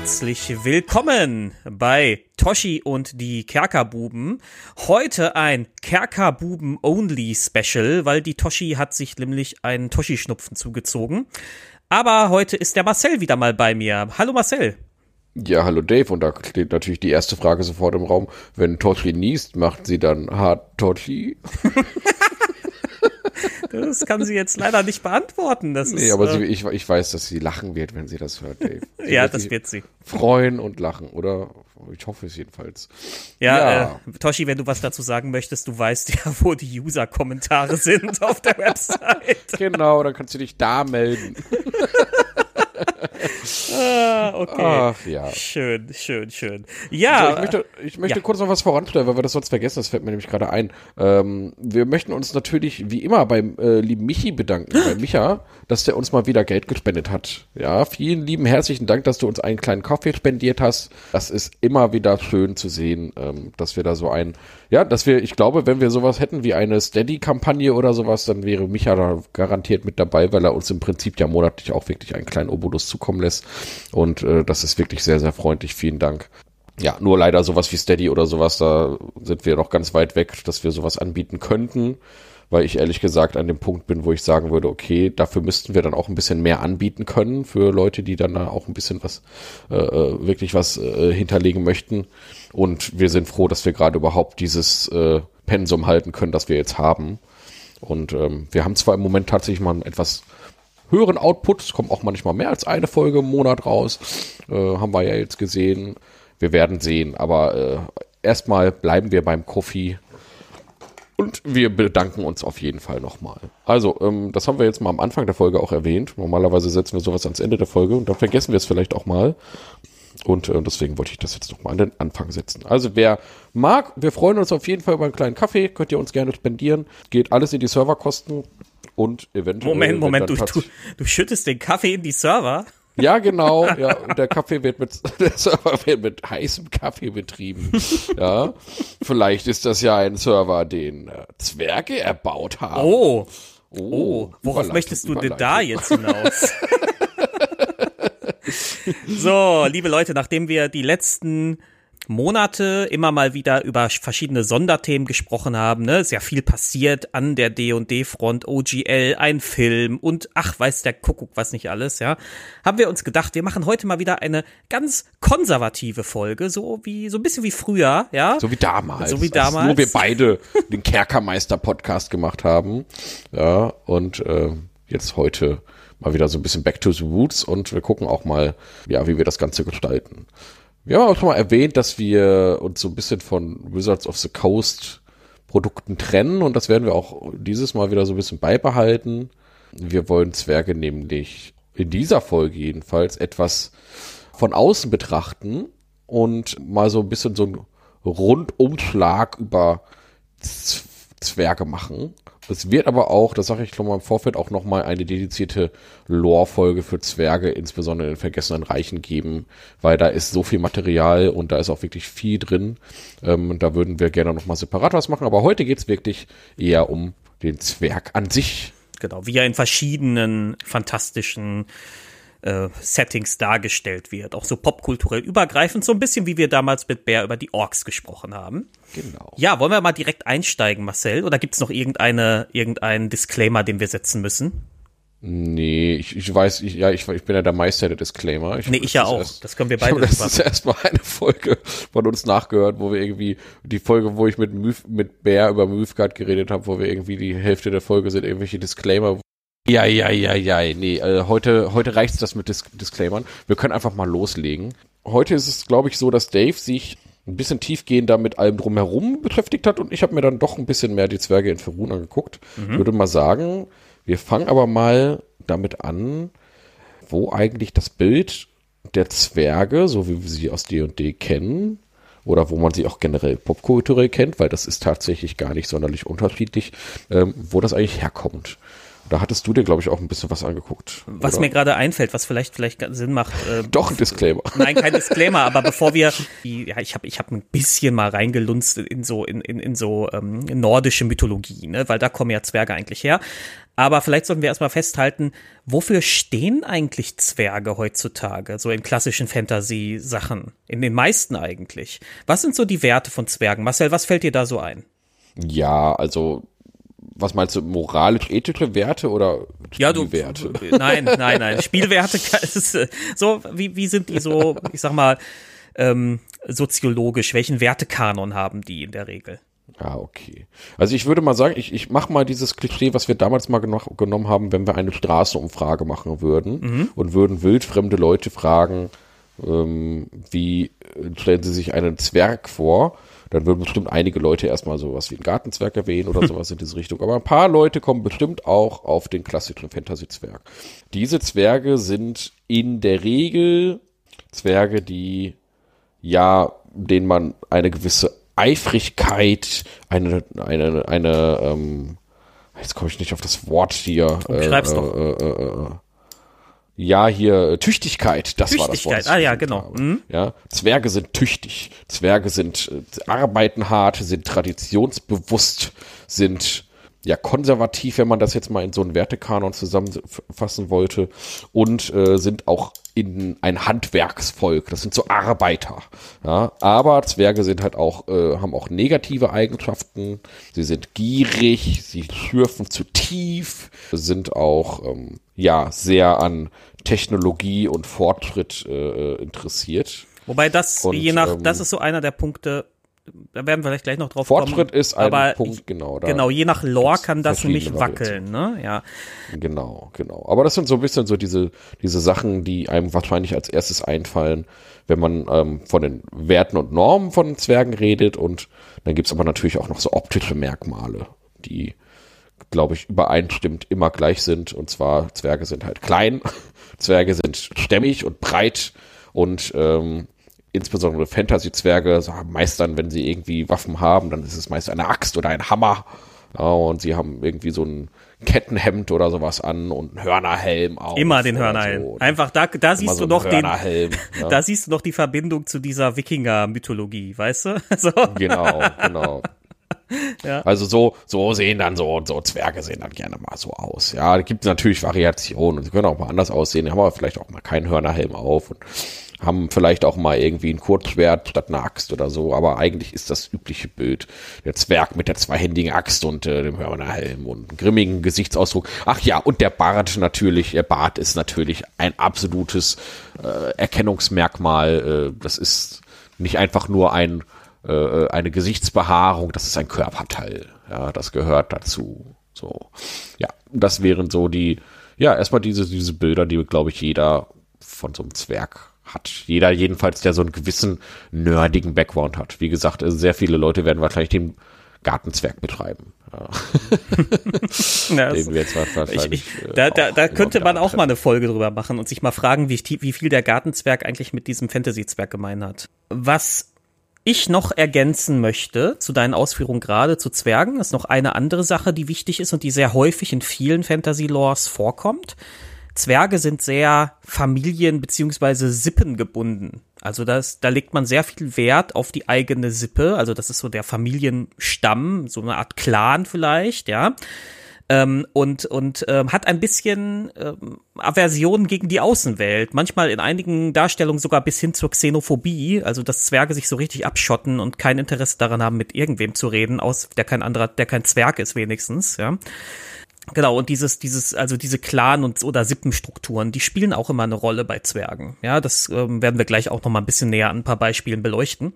Herzlich willkommen bei Toshi und die Kerkerbuben. Heute ein Kerkerbuben-Only-Special, weil die Toshi hat sich nämlich einen Toshi-Schnupfen zugezogen. Aber heute ist der Marcel wieder mal bei mir. Hallo Marcel. Ja, hallo Dave. Und da steht natürlich die erste Frage sofort im Raum. Wenn Toshi niest, macht sie dann hart Toshi? Das kann sie jetzt leider nicht beantworten. Das nee, ist, aber äh, sie, ich, ich weiß, dass sie lachen wird, wenn sie das hört, Dave. Sie ja, wird das wird sie. Freuen und lachen, oder? Ich hoffe es jedenfalls. Ja, Ja. Äh, Toshi, wenn du was dazu sagen möchtest, du weißt ja, wo die User-Kommentare sind auf der Website. Genau, dann kannst du dich da melden. Ah, okay. Ach ja. Schön, schön, schön. So, Ja, ich möchte, ich möchte ja. kurz noch was voranstellen, weil wir das sonst vergessen. Das fällt mir nämlich gerade ein. Ähm, wir möchten uns natürlich wie immer beim äh, lieben Michi bedanken, bei Micha, dass der uns mal wieder Geld gespendet hat. Ja, vielen lieben herzlichen Dank, dass du uns einen kleinen Kaffee spendiert hast. Das ist immer wieder schön zu sehen, ähm, dass wir da so ein, ja, dass wir, ich glaube, wenn wir sowas hätten wie eine Steady-Kampagne oder sowas, dann wäre Micha da garantiert mit dabei, weil er uns im Prinzip ja monatlich auch wirklich einen kleinen Obolus zukommen lässt. Und äh, das ist wirklich sehr, sehr freundlich. Vielen Dank. Ja, nur leider sowas wie Steady oder sowas, da sind wir noch ganz weit weg, dass wir sowas anbieten könnten, weil ich ehrlich gesagt an dem Punkt bin, wo ich sagen würde, okay, dafür müssten wir dann auch ein bisschen mehr anbieten können für Leute, die dann da auch ein bisschen was, äh, äh, wirklich was äh, hinterlegen möchten. Und wir sind froh, dass wir gerade überhaupt dieses äh, Pensum halten können, das wir jetzt haben. Und ähm, wir haben zwar im Moment tatsächlich mal einen etwas höheren Output, es kommt auch manchmal mehr als eine Folge im Monat raus, äh, haben wir ja jetzt gesehen. Wir werden sehen, aber äh, erstmal bleiben wir beim Kofi und wir bedanken uns auf jeden Fall nochmal. Also, ähm, das haben wir jetzt mal am Anfang der Folge auch erwähnt. Normalerweise setzen wir sowas ans Ende der Folge und dann vergessen wir es vielleicht auch mal. Und äh, deswegen wollte ich das jetzt nochmal an den Anfang setzen. Also wer mag, wir freuen uns auf jeden Fall über einen kleinen Kaffee. Könnt ihr uns gerne spendieren. Geht alles in die Serverkosten und eventuell. Moment, Moment, du, du, du schüttest den Kaffee in die Server? Ja, genau. Ja, und der Kaffee wird mit, der Server wird mit heißem Kaffee betrieben. Ja, vielleicht ist das ja ein Server, den äh, Zwerge erbaut haben. Oh, oh, oh, worauf möchtest du denn da jetzt hinaus? so, liebe Leute, nachdem wir die letzten Monate immer mal wieder über verschiedene Sonderthemen gesprochen haben, ne, ist ja viel passiert an der D&D-Front, OGL, ein Film und ach, weiß der Kuckuck was nicht alles, ja, haben wir uns gedacht, wir machen heute mal wieder eine ganz konservative Folge, so wie, so ein bisschen wie früher, ja. So wie damals. So wie Als damals. nur wir beide den Kerkermeister-Podcast gemacht haben. Ja, und äh, jetzt heute mal wieder so ein bisschen back to the roots und wir gucken auch mal, ja, wie wir das Ganze gestalten. Wir haben auch schon mal erwähnt, dass wir uns so ein bisschen von Wizards of the Coast Produkten trennen und das werden wir auch dieses Mal wieder so ein bisschen beibehalten. Wir wollen Zwerge nämlich in dieser Folge jedenfalls etwas von außen betrachten und mal so ein bisschen so einen Rundumschlag über Zwerge machen. Es wird aber auch, das sage ich schon mal im Vorfeld, auch nochmal eine dedizierte Lore-Folge für Zwerge, insbesondere in den Vergessenen Reichen geben, weil da ist so viel Material und da ist auch wirklich viel drin. Ähm, da würden wir gerne nochmal separat was machen, aber heute geht's wirklich eher um den Zwerg an sich. Genau, wie er in verschiedenen fantastischen äh, Settings dargestellt wird. Auch so popkulturell übergreifend, so ein bisschen wie wir damals mit Bär über die Orks gesprochen haben. Genau. Ja, wollen wir mal direkt einsteigen, Marcel? Oder gibt's noch irgendeine, irgendeinen Disclaimer, den wir setzen müssen? Nee, ich, ich weiß, ich, ja, ich, ich bin ja der Meister der Disclaimer. Nee, ich ja das ist auch. erst- Das können wir Ich beide letztens super. erst mal eine Folge von uns nachgehört, wo wir irgendwie, die Folge, wo ich mit Müf, mit Bär über Mythgard geredet habe, wo wir irgendwie die Hälfte der Folge sind irgendwelche Disclaimer. Ja, ja, ja, ja, nee, äh, heute, heute reicht's das mit Dis Disclaimern. Wir können einfach mal loslegen. Heute ist es, glaube ich, so, dass Dave sich ein bisschen tiefgehender mit allem drumherum beschäftigt hat und ich habe mir dann doch ein bisschen mehr die Zwerge in Ferun angeguckt. Würde mal sagen, wir fangen aber mal damit an, wo eigentlich das Bild der Zwerge, so wie wir sie aus D&D kennen, oder wo man sie auch generell popkulturell kennt, weil das ist tatsächlich gar nicht sonderlich unterschiedlich, ähm, wo das eigentlich herkommt. Da hattest du dir, glaube ich, auch ein bisschen was angeguckt. Was oder? mir gerade einfällt, was vielleicht vielleicht Sinn macht. Äh, Doch ein Disclaimer. Nein, kein Disclaimer, aber bevor wir, ja, ich habe ich hab ein bisschen mal reingelunzt in so in, in, in so ähm, nordische Mythologie, ne, weil da kommen ja Zwerge eigentlich her. Aber vielleicht sollten wir erstmal festhalten, wofür stehen eigentlich Zwerge heutzutage, so in klassischen Fantasy-Sachen? In den meisten eigentlich. Was sind so die Werte von Zwergen? Marcel, was fällt dir da so ein? Ja, also was meinst du, moralisch-ethische Werte oder Ja, du, Spielwerte? nein, nein, nein. Spielwerte, ist, äh, so, wie, wie sind die so, ich sag mal, ähm, soziologisch? Welchen Wertekanon haben die in der Regel? Ah, okay. Also ich würde mal sagen, ich, ich mache mal dieses Klischee, was wir damals mal geno genommen haben, wenn wir eine Straßenumfrage machen würden und würden wildfremde Leute fragen, ähm, wie stellen sie sich einen Zwerg vor, dann würden bestimmt einige Leute erstmal sowas wie einen Gartenzwerg erwähnen oder sowas in diese Richtung. Aber ein paar Leute kommen bestimmt auch auf den klassischen Fantasy-Zwerg. Diese Zwerge sind in der Regel Zwerge, die ja, denen man eine gewisse Eifrigkeit, eine, eine, eine, ähm, jetzt komme ich nicht auf das Wort hier. Äh, doch. Äh, äh, äh, ja, hier äh, Tüchtigkeit, das war das Wort. Tüchtigkeit, ah ja, genau. Mhm. Ja, Zwerge sind tüchtig, Zwerge sind äh, arbeiten hart, sind traditionsbewusst, sind ja konservativ, wenn man das jetzt mal in so einen Wertekanon zusammenfassen wollte, und äh, sind auch in ein Handwerksvolk. Das sind so Arbeiter. Ja, aber Zwerge sind halt auch äh, haben auch negative Eigenschaften. Sie sind gierig, sie schürfen zu tief, sind auch ähm, ja sehr an Technologie und Fortschritt äh, interessiert. Wobei das, Und, je nach, ähm, das ist so einer der Punkte, da werden wir vielleicht gleich noch drauf Fortschritt kommen. ist ein aber Punkt, genau. Genau, je nach Lore kann das nämlich wackeln, ne? Ja. Genau, genau. Aber das sind so ein bisschen so diese, diese Sachen, die einem wahrscheinlich als erstes einfallen, wenn man ähm, von den Werten und Normen von Zwergen redet. Und dann gibt's aber natürlich auch noch so optische Merkmale, die, glaube ich, übereinstimmend immer gleich sind. Und zwar, Zwerge sind halt klein, Zwerge sind stämmig und breit und ähm, insbesondere Fantasy-Zwerge so haben meist dann, wenn sie irgendwie Waffen haben, dann ist es meist eine Axt oder ein Hammer. Ja, und sie haben irgendwie so ein Kettenhemd oder sowas an und einen Hörnerhelm auch. Immer den Hörnerhelm. so. Einfach da, da siehst so du noch den, ja. da siehst du noch die Verbindung zu dieser Wikinger-Mythologie, weißt du? So. Genau, genau. Ja. Also so, so sehen dann so, so Zwerge sehen dann gerne mal so aus. Ja, da gibt es natürlich Variationen und sie können auch mal anders aussehen. Die haben aber vielleicht auch mal keinen Hörnerhelm auf und haben vielleicht auch mal irgendwie ein Kurzschwert statt einer Axt oder so. Aber eigentlich ist das übliche Bild der Zwerg mit der zweihändigen Axt und äh, dem Hörnerhelm und einem grimmigen Gesichtsausdruck. Ach ja, und der Bart natürlich, der Bart ist natürlich ein absolutes äh, Erkennungsmerkmal. Äh, das ist nicht einfach nur ein äh, eine Gesichtsbehaarung, das ist ein Körperteil. Ja, das gehört dazu. So, ja, das wären so die, ja, erstmal diese, diese Bilder, die, glaube ich, jeder von so einem Zwerg hat. Jeder jedenfalls, der so einen gewissen nerdigen Background hat. Wie gesagt, äh, sehr viele Leute werden wahrscheinlich den Gartenzwerg betreiben. Ja. Ja, Den wir jetzt ich, wahrscheinlich, ich, äh, da, da, da könnte man auch mal eine Folge drüber machen und sich mal fragen, wie, wie viel der Gartenzwerg eigentlich mit diesem Fantasy-Zwerg gemein hat. Was ich noch ergänzen möchte zu deinen Ausführungen gerade zu Zwergen, ist noch eine andere Sache, die wichtig ist und die sehr häufig in vielen Fantasy-Lores vorkommt. Zwerge sind sehr familien- bzw. sippengebunden. Also das, da legt man sehr viel Wert auf die eigene Sippe. Also das ist so der Familienstamm, so eine Art Clan vielleicht, ja. Ähm, und und ähm, hat ein bisschen ähm, Aversion gegen die Außenwelt. Manchmal in einigen Darstellungen sogar bis hin zur Xenophobie. Also dass Zwerge sich so richtig abschotten und kein Interesse daran haben, mit irgendwem zu reden, aus der kein anderer, der kein Zwerg ist wenigstens, ja. Genau, und dieses, dieses, also diese Clan- und oder Sippenstrukturen, die spielen auch immer eine Rolle bei Zwergen. Ja, das ähm, werden wir gleich auch noch mal ein bisschen näher an ein paar Beispielen beleuchten.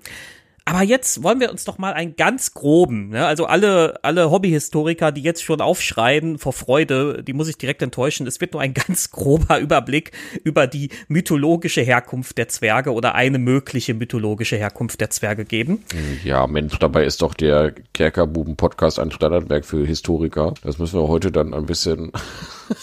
Aber jetzt wollen wir uns doch mal einen ganz groben, ne? also alle, alle Hobbyhistoriker, die jetzt schon aufschreien vor Freude, die muss ich direkt enttäuschen. Es wird nur ein ganz grober Überblick über die mythologische Herkunft der Zwerge oder eine mögliche mythologische Herkunft der Zwerge geben. Ja, Mensch, dabei ist doch der Kerkerbuben-Podcast ein Standardwerk für Historiker. Das müssen wir heute dann ein bisschen,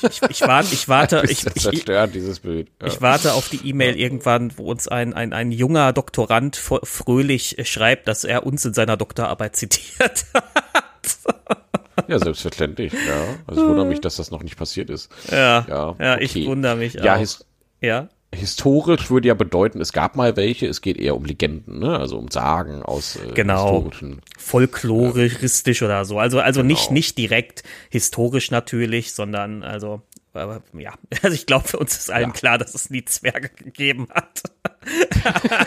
Ich, ich warte, ich warte, ich, zerstören, dieses Bild. Ja. Ich warte auf die E-Mail irgendwann, wo uns ein, ein, ein junger Doktorand fr- fröhlich schreibt, dass er uns in seiner Doktorarbeit zitiert hat. Ja, selbstverständlich, ja. Also ich wundere mich, dass das noch nicht passiert ist. Ja, Ja, ja, okay. ich wundere mich Ja, auch. his ja, historisch würde ja bedeuten, es gab mal welche, es geht eher um Legenden, ne? Also um Sagen aus äh, Genau. historischen. folkloristisch oder so. Also, also nicht, Genau. nicht direkt historisch natürlich, sondern also, aber, ja, also ich glaube, für uns ist allen Ja. klar, dass es nie Zwerge gegeben hat.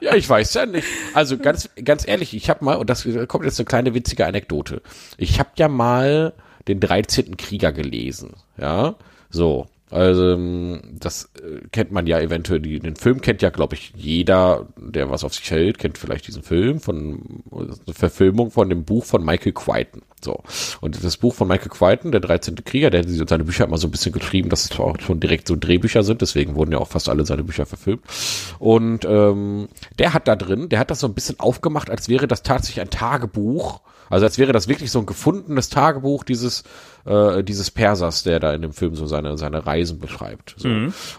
Ja, ich weiß ja nicht. Also ganz, ganz ehrlich, ich habe mal, und das kommt jetzt eine kleine witzige Anekdote. Ich habe ja mal den 13. Krieger gelesen, ja, so. Also ähm, das äh, kennt man ja eventuell, den Film kennt ja, glaube ich, jeder, der was auf sich hält, kennt vielleicht diesen Film von eine Verfilmung von dem Buch von Michael Crichton. So. Und das Buch von Michael Crichton, der 13. Krieger, der hat seine Bücher immer so ein bisschen geschrieben, dass es auch schon direkt so Drehbücher sind, deswegen wurden ja auch fast alle seine Bücher verfilmt. Und ähm, der hat da drin, der hat das so ein bisschen aufgemacht, als wäre das tatsächlich ein Tagebuch. Also als wäre das wirklich so ein gefundenes Tagebuch dieses, äh, dieses Persers, der da in dem Film so seine, seine Reisen beschreibt. So.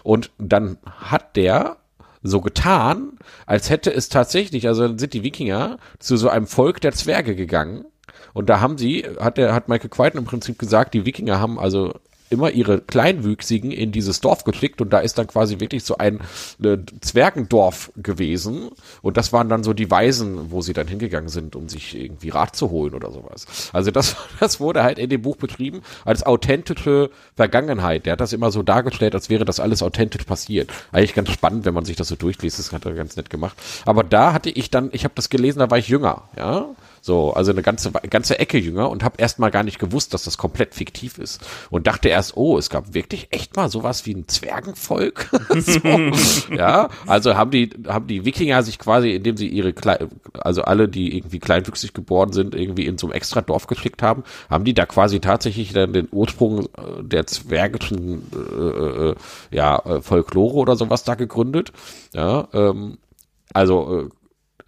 Und dann hat der so getan, als hätte es tatsächlich, also dann sind die Wikinger zu so einem Volk der Zwerge gegangen. Und da haben sie, hat der, hat Michael Crichton im Prinzip gesagt, die Wikinger haben also immer ihre Kleinwüchsigen in dieses Dorf geschickt und da ist dann quasi wirklich so ein äh, Zwergendorf gewesen und das waren dann so die Weisen, wo sie dann hingegangen sind, um sich irgendwie Rat zu holen oder sowas. Also das, das wurde halt in dem Buch beschrieben als authentische Vergangenheit. Der hat das immer so dargestellt, als wäre das alles authentisch passiert. Eigentlich ganz spannend, wenn man sich das so durchliest, das hat er ganz nett gemacht. Aber da hatte ich dann, ich habe das gelesen, da war ich jünger, ja. So, also eine ganze ganze Ecke jünger und habe erst mal gar nicht gewusst, dass das komplett fiktiv ist und dachte erst, oh, es gab wirklich echt mal sowas wie ein Zwergenvolk. so, ja, also haben die haben die Wikinger sich quasi, indem sie ihre Klei also alle, die irgendwie kleinwüchsig geboren sind, irgendwie in so einem extra Dorf geschickt haben, haben die da quasi tatsächlich dann den Ursprung äh, der zwergischen äh, äh, ja äh, Folklore oder sowas da gegründet. Ja, ähm, also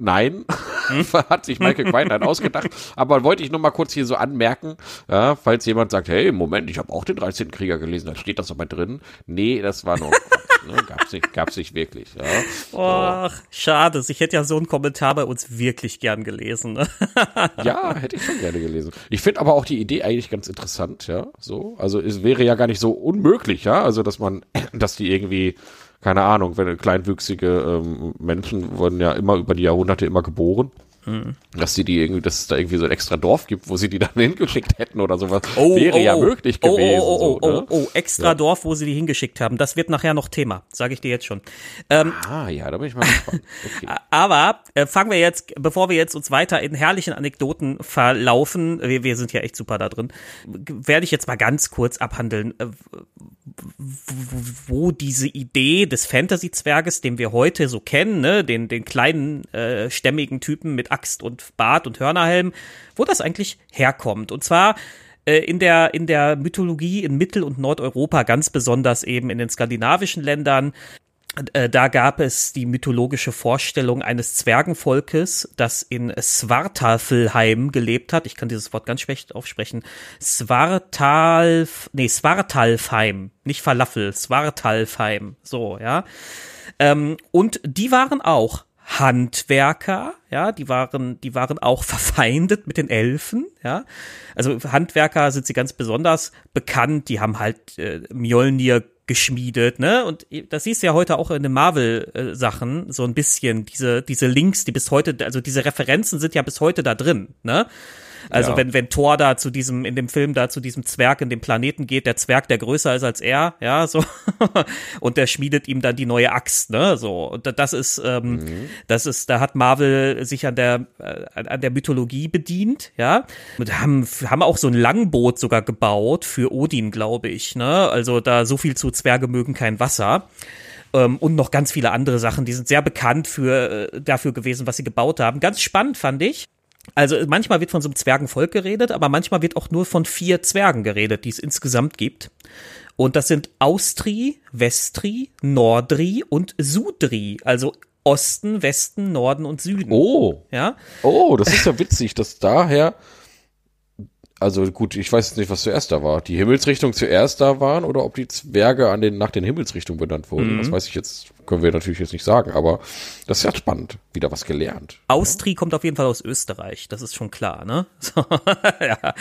Nein, hat sich Michael Quine dann ausgedacht. Aber wollte ich nur mal kurz hier so anmerken, ja, falls jemand sagt, hey, Moment, ich habe auch den 13. Krieger gelesen, da steht das aber drin. Nee, das war nur ne? gab's nicht, gab's nicht wirklich. Ja. Ach, schade. Ich hätte ja so einen Kommentar bei uns wirklich gern gelesen. Ne? Ja, hätte ich schon gerne gelesen. Ich finde aber auch die Idee eigentlich ganz interessant, ja. So, also es wäre ja gar nicht so unmöglich, ja. Also dass man, dass die irgendwie, keine Ahnung, wenn kleinwüchsige ähm, Menschen wurden ja immer über die Jahrhunderte immer geboren. Dass die die irgendwie, dass es da irgendwie so ein extra Dorf gibt, wo sie die dann hingeschickt hätten oder sowas. wäre ja möglich oh, gewesen. Oh, oh, oh, so, ne? oh, oh, extra Dorf, wo sie die hingeschickt haben. Das wird nachher noch Thema, sage ich dir jetzt schon. Ähm, Ah, ja, da bin ich mal gespannt. Okay. Aber äh, fangen wir jetzt, bevor wir jetzt uns weiter in herrlichen Anekdoten verlaufen, wir, wir sind ja echt super da drin, werde ich jetzt mal ganz kurz abhandeln, äh, wo diese Idee des Fantasy-Zwerges, den wir heute so kennen, ne, den, den kleinen äh, stämmigen Typen mit Axt und Bart und Hörnerhelm, wo das eigentlich herkommt. Und zwar äh, in der, in der Mythologie in Mittel- und Nordeuropa, ganz besonders eben in den skandinavischen Ländern, da gab es die mythologische Vorstellung eines Zwergenvolkes, das in Svartalfheim gelebt hat. Ich kann dieses Wort ganz schlecht aufsprechen. Svartalf, nee, Svartalfheim, nicht Falafel, Svartalfheim. So, ja. Ähm, und die waren auch Handwerker, ja, die waren, die waren auch verfeindet mit den Elfen, ja. Also Handwerker sind sie ganz besonders bekannt, die haben halt äh, Mjolnir geschmiedet, ne? Und das siehst du ja heute auch in den Marvel-Sachen so ein bisschen, diese, diese Links, die bis heute, also diese Referenzen sind ja bis heute da drin, ne? Also Ja. wenn, wenn Thor da zu diesem, in dem Film da zu diesem Zwerg in dem Planeten geht, der Zwerg, der größer ist als er, ja, so, und der schmiedet ihm dann die neue Axt, ne, so. Und da- das ist, ähm, das ist, da hat Marvel sich an der, äh, an- an der Mythologie bedient, ja. Und haben, haben auch so ein Langboot sogar gebaut für Odin, glaube ich, ne. Also da so viel zu Zwerge mögen kein Wasser. Ähm, und noch ganz viele andere Sachen, die sind sehr bekannt für, äh, dafür gewesen, was sie gebaut haben. Ganz spannend fand ich. Also manchmal wird von so einem Zwergenvolk geredet, aber manchmal wird auch nur von vier Zwergen geredet, die es insgesamt gibt. Und das sind Austri, Vestri, Nordri und Sudri, also Osten, Westen, Norden und Süden. Oh, Ja, oh, das ist ja witzig, dass daher also gut, ich weiß jetzt nicht, was zuerst da war. Die Himmelsrichtung zuerst da waren oder ob die Zwerge an den, nach den Himmelsrichtungen benannt wurden. Mhm. Das weiß ich jetzt, können wir natürlich jetzt nicht sagen, aber das ist ja spannend. Wieder was gelernt. Austri kommt auf jeden Fall aus Österreich, das ist schon klar, ne? So, ja,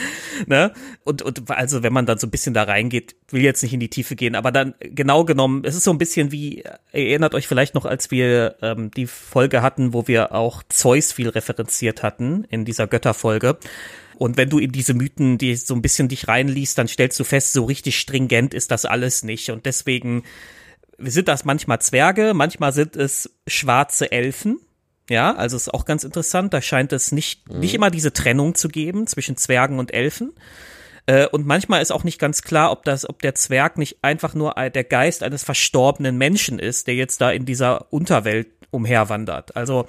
ne? Und, und also wenn man dann so ein bisschen da reingeht, will jetzt nicht in die Tiefe gehen, aber dann genau genommen, es ist so ein bisschen wie, erinnert euch vielleicht noch, als wir ähm, die Folge hatten, wo wir auch Zeus viel referenziert hatten in dieser Götterfolge. Und wenn du in diese Mythen, die so ein bisschen dich reinliest, dann stellst du fest, so richtig stringent ist das alles nicht. Und deswegen sind das manchmal Zwerge, manchmal sind es schwarze Elfen. Ja, also ist auch ganz interessant. Da scheint es nicht, mhm. nicht immer diese Trennung zu geben zwischen Zwergen und Elfen. Äh, und manchmal ist auch nicht ganz klar, ob das, ob der Zwerg nicht einfach nur der Geist eines verstorbenen Menschen ist, der jetzt da in dieser Unterwelt umherwandert. Also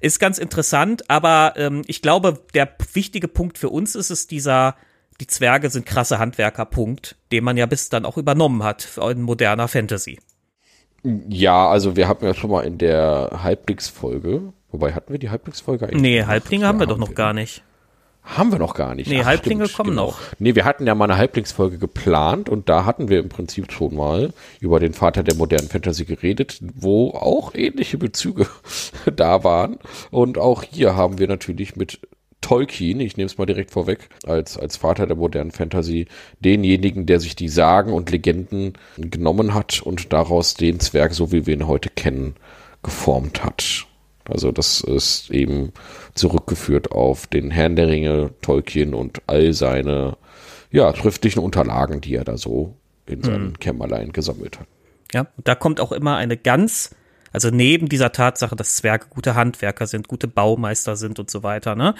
ist ganz interessant, aber ähm, ich glaube, der wichtige Punkt für uns ist es dieser, die Zwerge sind krasse Handwerker-Punkt, den man ja bis dann auch übernommen hat in moderner Fantasy. Ja, also wir hatten ja schon mal in der Halbblicksfolge, wobei hatten wir die Halbblicksfolge eigentlich? Nee, Halblinge haben wir doch noch gar nicht. Haben wir noch gar nicht. Nee, Ach, Halblinge stimmt, kommen genau. noch. Nee, wir hatten ja mal eine Halblingsfolge geplant und da hatten wir im Prinzip schon mal über den Vater der modernen Fantasy geredet, wo auch ähnliche Bezüge da waren. Und auch hier haben wir natürlich mit Tolkien, ich nehme es mal direkt vorweg, als, als Vater der modernen Fantasy, denjenigen, der sich die Sagen und Legenden genommen hat und daraus den Zwerg, so wie wir ihn heute kennen, geformt hat. Also das ist eben zurückgeführt auf den Herrn der Ringe, Tolkien und all seine ja, schriftlichen Unterlagen, die er da so in seinem mhm. Kämmerlein gesammelt hat. Ja, da kommt auch immer eine ganz, also neben dieser Tatsache, dass Zwerge gute Handwerker sind, gute Baumeister sind und so weiter, ne,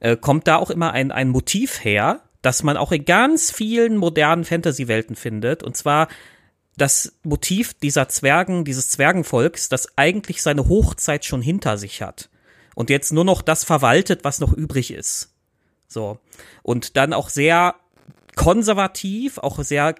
äh, kommt da auch immer ein, ein Motiv her, das man auch in ganz vielen modernen Fantasy-Welten findet. Und zwar das Motiv dieser Zwergen, dieses Zwergenvolks, das eigentlich seine Hochzeit schon hinter sich hat und jetzt nur noch das verwaltet, was noch übrig ist. So. Und dann auch sehr konservativ, auch sehr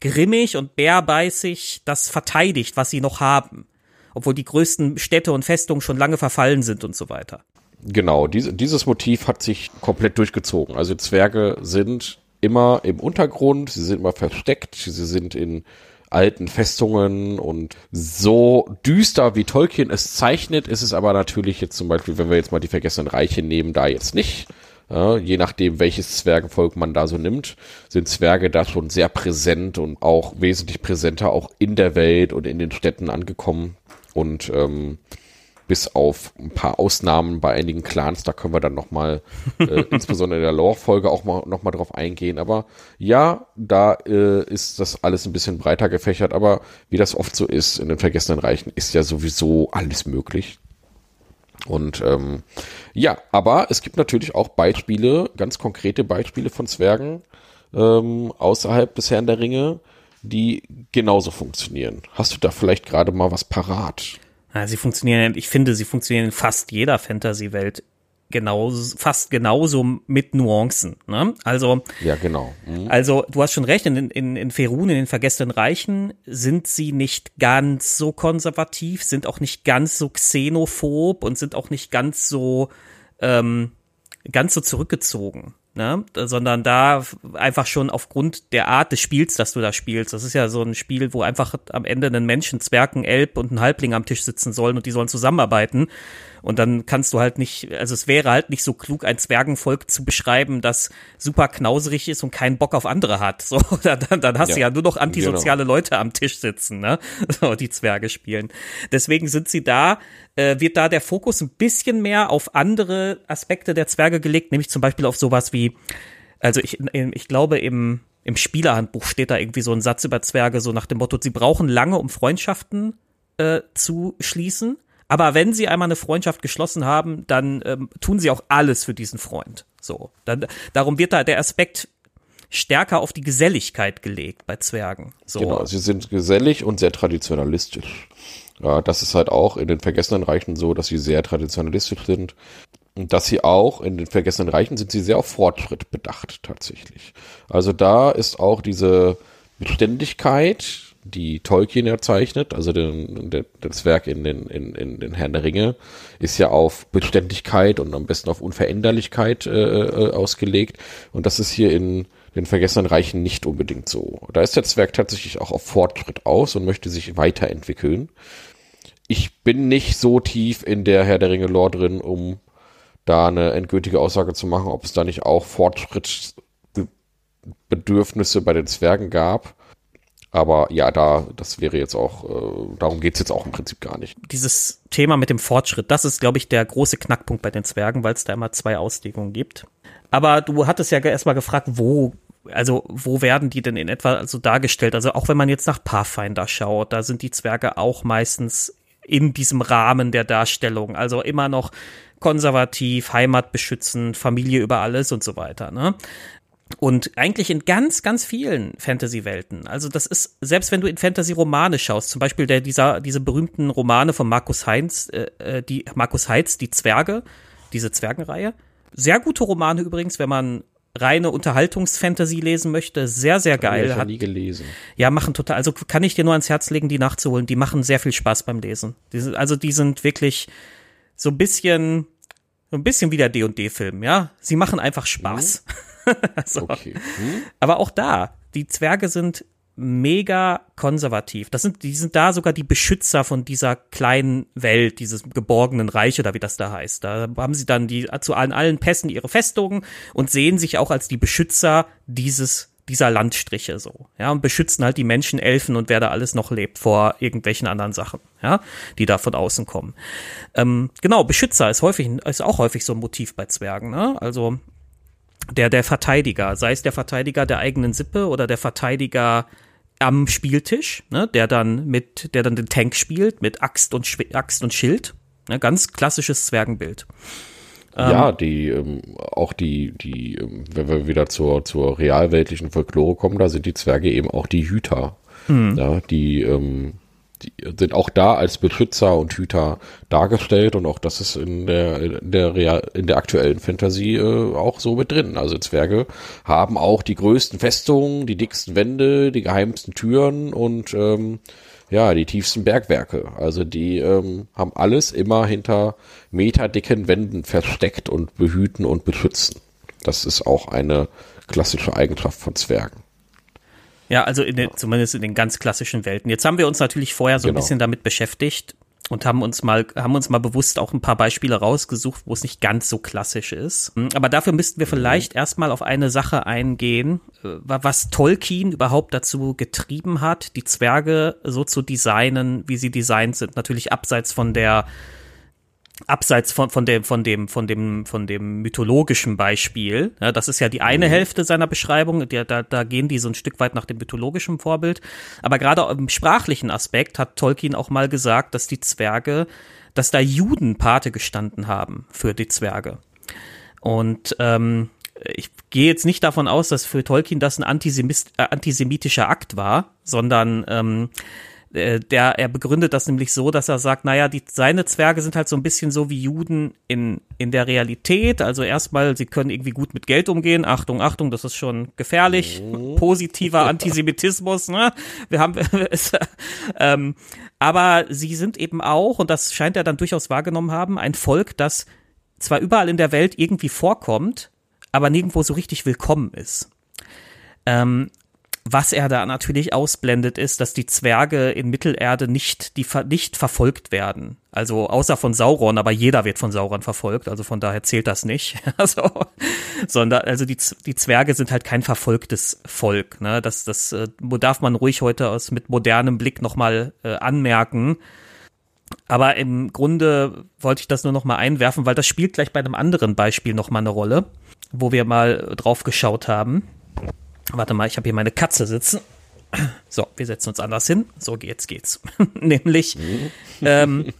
grimmig und bärbeißig das verteidigt, was sie noch haben. Obwohl die größten Städte und Festungen schon lange verfallen sind und so weiter. Genau, diese, dieses Motiv hat sich komplett durchgezogen. Also Zwerge sind immer im Untergrund, sie sind immer versteckt, sie sind in alten Festungen und so düster wie Tolkien es zeichnet, ist es aber natürlich jetzt zum Beispiel, wenn wir jetzt mal die Vergessenen Reiche nehmen, da jetzt nicht. Ja, je nachdem, welches Zwergenvolk man da so nimmt, sind Zwerge da schon sehr präsent und auch wesentlich präsenter auch in der Welt und in den Städten angekommen. Und ähm, bis auf ein paar Ausnahmen bei einigen Clans, da können wir dann nochmal, äh, insbesondere in der Lore-Folge auch mal, noch mal drauf eingehen. Aber ja, da äh, ist das alles ein bisschen breiter gefächert, aber wie das oft so ist in den Vergessenen Reichen, ist ja sowieso alles möglich. Und ähm, ja, aber es gibt natürlich auch Beispiele, ganz konkrete Beispiele von Zwergen ähm, außerhalb des Herrn der Ringe, die genauso funktionieren. Hast du da vielleicht gerade mal was parat? Ja, sie funktionieren, ich finde, sie funktionieren in fast jeder Fantasy-Welt genauso, fast genauso mit Nuancen. Ne? Also, ja, genau. Mhm. Also, du hast schon recht, in, in, in Ferun, in den Vergessenen Reichen, sind sie nicht ganz so konservativ, sind auch nicht ganz so xenophob und sind auch nicht ganz so, ähm, ganz so zurückgezogen ne? sondern da einfach schon aufgrund der Art des Spiels, das du da spielst. Das ist ja so ein Spiel, wo einfach am Ende ein Menschen, Zwerg, ein Elb und ein Halbling am Tisch sitzen sollen und die sollen zusammenarbeiten. Und dann kannst du halt nicht, also es wäre halt nicht so klug, ein Zwergenvolk zu beschreiben, das super knauserig ist und keinen Bock auf andere hat. So, dann, dann hast ja, du ja nur noch antisoziale genau. Leute am Tisch sitzen, ne? So, die Zwerge spielen. Deswegen sind sie da, äh, wird da der Fokus ein bisschen mehr auf andere Aspekte der Zwerge gelegt, nämlich zum Beispiel auf sowas wie, also ich, ich glaube im, im Spielerhandbuch steht da irgendwie so ein Satz über Zwerge, so nach dem Motto, sie brauchen lange, um Freundschaften äh, zu schließen. Aber wenn sie einmal eine Freundschaft geschlossen haben, dann ähm, tun sie auch alles für diesen Freund. So, dann, darum wird da der Aspekt stärker auf die Geselligkeit gelegt bei Zwergen. So. Genau, sie sind gesellig und sehr traditionalistisch. Ja, das ist halt auch in den Vergessenen Reichen so, dass sie sehr traditionalistisch sind. Und dass sie auch in den Vergessenen Reichen sind sie sehr auf Fortschritt bedacht, tatsächlich. Also da ist auch diese Beständigkeit die Tolkien erzeichnet, also den, den, das Werk in den, in, in den Herrn der Ringe, ist ja auf Beständigkeit und am besten auf Unveränderlichkeit äh, äh, ausgelegt. Und das ist hier in den Vergessenen Reichen nicht unbedingt so. Da ist der Zwerg tatsächlich auch auf Fortschritt aus und möchte sich weiterentwickeln. Ich bin nicht so tief in der Herr der Ringe Lore drin, um da eine endgültige Aussage zu machen, ob es da nicht auch Fortschrittsbedürfnisse bei den Zwergen gab. Aber ja, da, das wäre jetzt auch, äh, darum geht's jetzt auch im Prinzip gar nicht. Dieses Thema mit dem Fortschritt, das ist, glaube ich, der große Knackpunkt bei den Zwergen, weil es da immer zwei Auslegungen gibt. Aber du hattest ja erstmal gefragt, wo, also wo werden die denn in etwa also dargestellt? Also auch wenn man jetzt nach Pathfinder schaut, da sind die Zwerge auch meistens in diesem Rahmen der Darstellung. Also immer noch konservativ, Heimat beschützen, Familie über alles und so weiter. Ne? Und eigentlich in ganz, ganz vielen Fantasy-Welten. Also das ist, selbst wenn du in Fantasy-Romane schaust, zum Beispiel der, dieser, diese berühmten Romane von Markus Heinz, äh, äh, die, Markus Heitz, die Zwerge, diese Zwergenreihe. Sehr gute Romane übrigens, wenn man reine Unterhaltungsfantasy lesen möchte, sehr, sehr geil. Ich Hat nie gelesen. Ja, machen total. Also kann ich dir nur ans Herz legen, die nachzuholen. Die machen sehr viel Spaß beim Lesen. Die sind, also die sind wirklich so ein bisschen, so ein bisschen wie der D&D-Film, ja. Sie machen einfach Spaß. Mhm. so. okay. Hm? Aber auch da, die Zwerge sind mega konservativ. Das sind, die sind da sogar die Beschützer von dieser kleinen Welt, dieses geborgenen Reich oder wie das da heißt. Da haben sie dann die zu allen, allen Pässen ihre Festungen und sehen sich auch als die Beschützer dieses dieser Landstriche so, ja, und beschützen halt die Menschen, Elfen und wer da alles noch lebt vor irgendwelchen anderen Sachen, ja, die da von außen kommen. Ähm, genau, Beschützer ist häufig, ist auch häufig so ein Motiv bei Zwergen, ne? Also der, der Verteidiger, sei es der Verteidiger der eigenen Sippe oder der Verteidiger am Spieltisch, ne, der dann mit, der dann den Tank spielt mit Axt und, Axt und Schild. Ne, ganz klassisches Zwergenbild. Ja, ähm, die, ähm, auch die, die, ähm, wenn wir wieder zur, zur realweltlichen Folklore kommen, da sind die Zwerge eben auch die Hüter. Mhm. Ja, die, ähm, die sind auch da als Beschützer und Hüter dargestellt und auch das ist in der in der Real, in der aktuellen Fantasy äh, auch so mit drin. Also Zwerge haben auch die größten Festungen, die dicksten Wände, die geheimsten Türen und ähm, ja die tiefsten Bergwerke. Also die ähm, haben alles immer hinter meterdicken Wänden versteckt und behüten und beschützen. Das ist auch eine klassische Eigenschaft von Zwergen. Ja, also in den, zumindest in den ganz klassischen Welten. Jetzt haben wir uns natürlich vorher so genau. ein bisschen damit beschäftigt und haben uns mal, haben uns mal bewusst auch ein paar Beispiele rausgesucht, wo es nicht ganz so klassisch ist. Aber dafür müssten wir vielleicht mhm. erstmal auf eine Sache eingehen, äh, was Tolkien überhaupt dazu getrieben hat, die Zwerge so zu designen, wie sie designt sind. Natürlich abseits von der abseits von, von dem, von dem, von dem, von dem mythologischen Beispiel. Ja, das ist ja die eine mhm. Hälfte seiner Beschreibung. Da, da gehen die so ein Stück weit nach dem mythologischen Vorbild. Aber gerade im sprachlichen Aspekt hat Tolkien auch mal gesagt, dass die Zwerge, dass da Juden Pate gestanden haben für die Zwerge. Und ähm, ich gehe jetzt nicht davon aus, dass für Tolkien das ein Antisemist, äh, antisemitischer Akt war, sondern ähm, äh, der, er begründet das nämlich so, dass er sagt, naja, die, seine Zwerge sind halt so ein bisschen so wie Juden in, in der Realität. Also erstmal, sie können irgendwie gut mit Geld umgehen. Achtung, Achtung, das ist schon gefährlich. Oh. Positiver Antisemitismus, ne? Wir haben, ähm, aber sie sind eben auch, und das scheint er dann durchaus wahrgenommen haben, ein Volk, das zwar überall in der Welt irgendwie vorkommt, aber nirgendwo so richtig willkommen ist. Ähm, was er da natürlich ausblendet, ist, dass die Zwerge in Mittelerde nicht, die nicht verfolgt werden. Also außer von Sauron, aber jeder wird von Sauron verfolgt, also von daher zählt das nicht. also, sondern, also die, die Zwerge sind halt kein verfolgtes Volk. Ne? Das, das äh, darf man ruhig heute aus mit modernem Blick nochmal äh, anmerken. Aber im Grunde wollte ich das nur nochmal einwerfen, weil das spielt gleich bei einem anderen Beispiel nochmal eine Rolle, wo wir mal drauf geschaut haben. Warte mal, ich habe hier meine Katze sitzen. So, wir setzen uns anders hin. So, jetzt geht's. Nämlich ähm,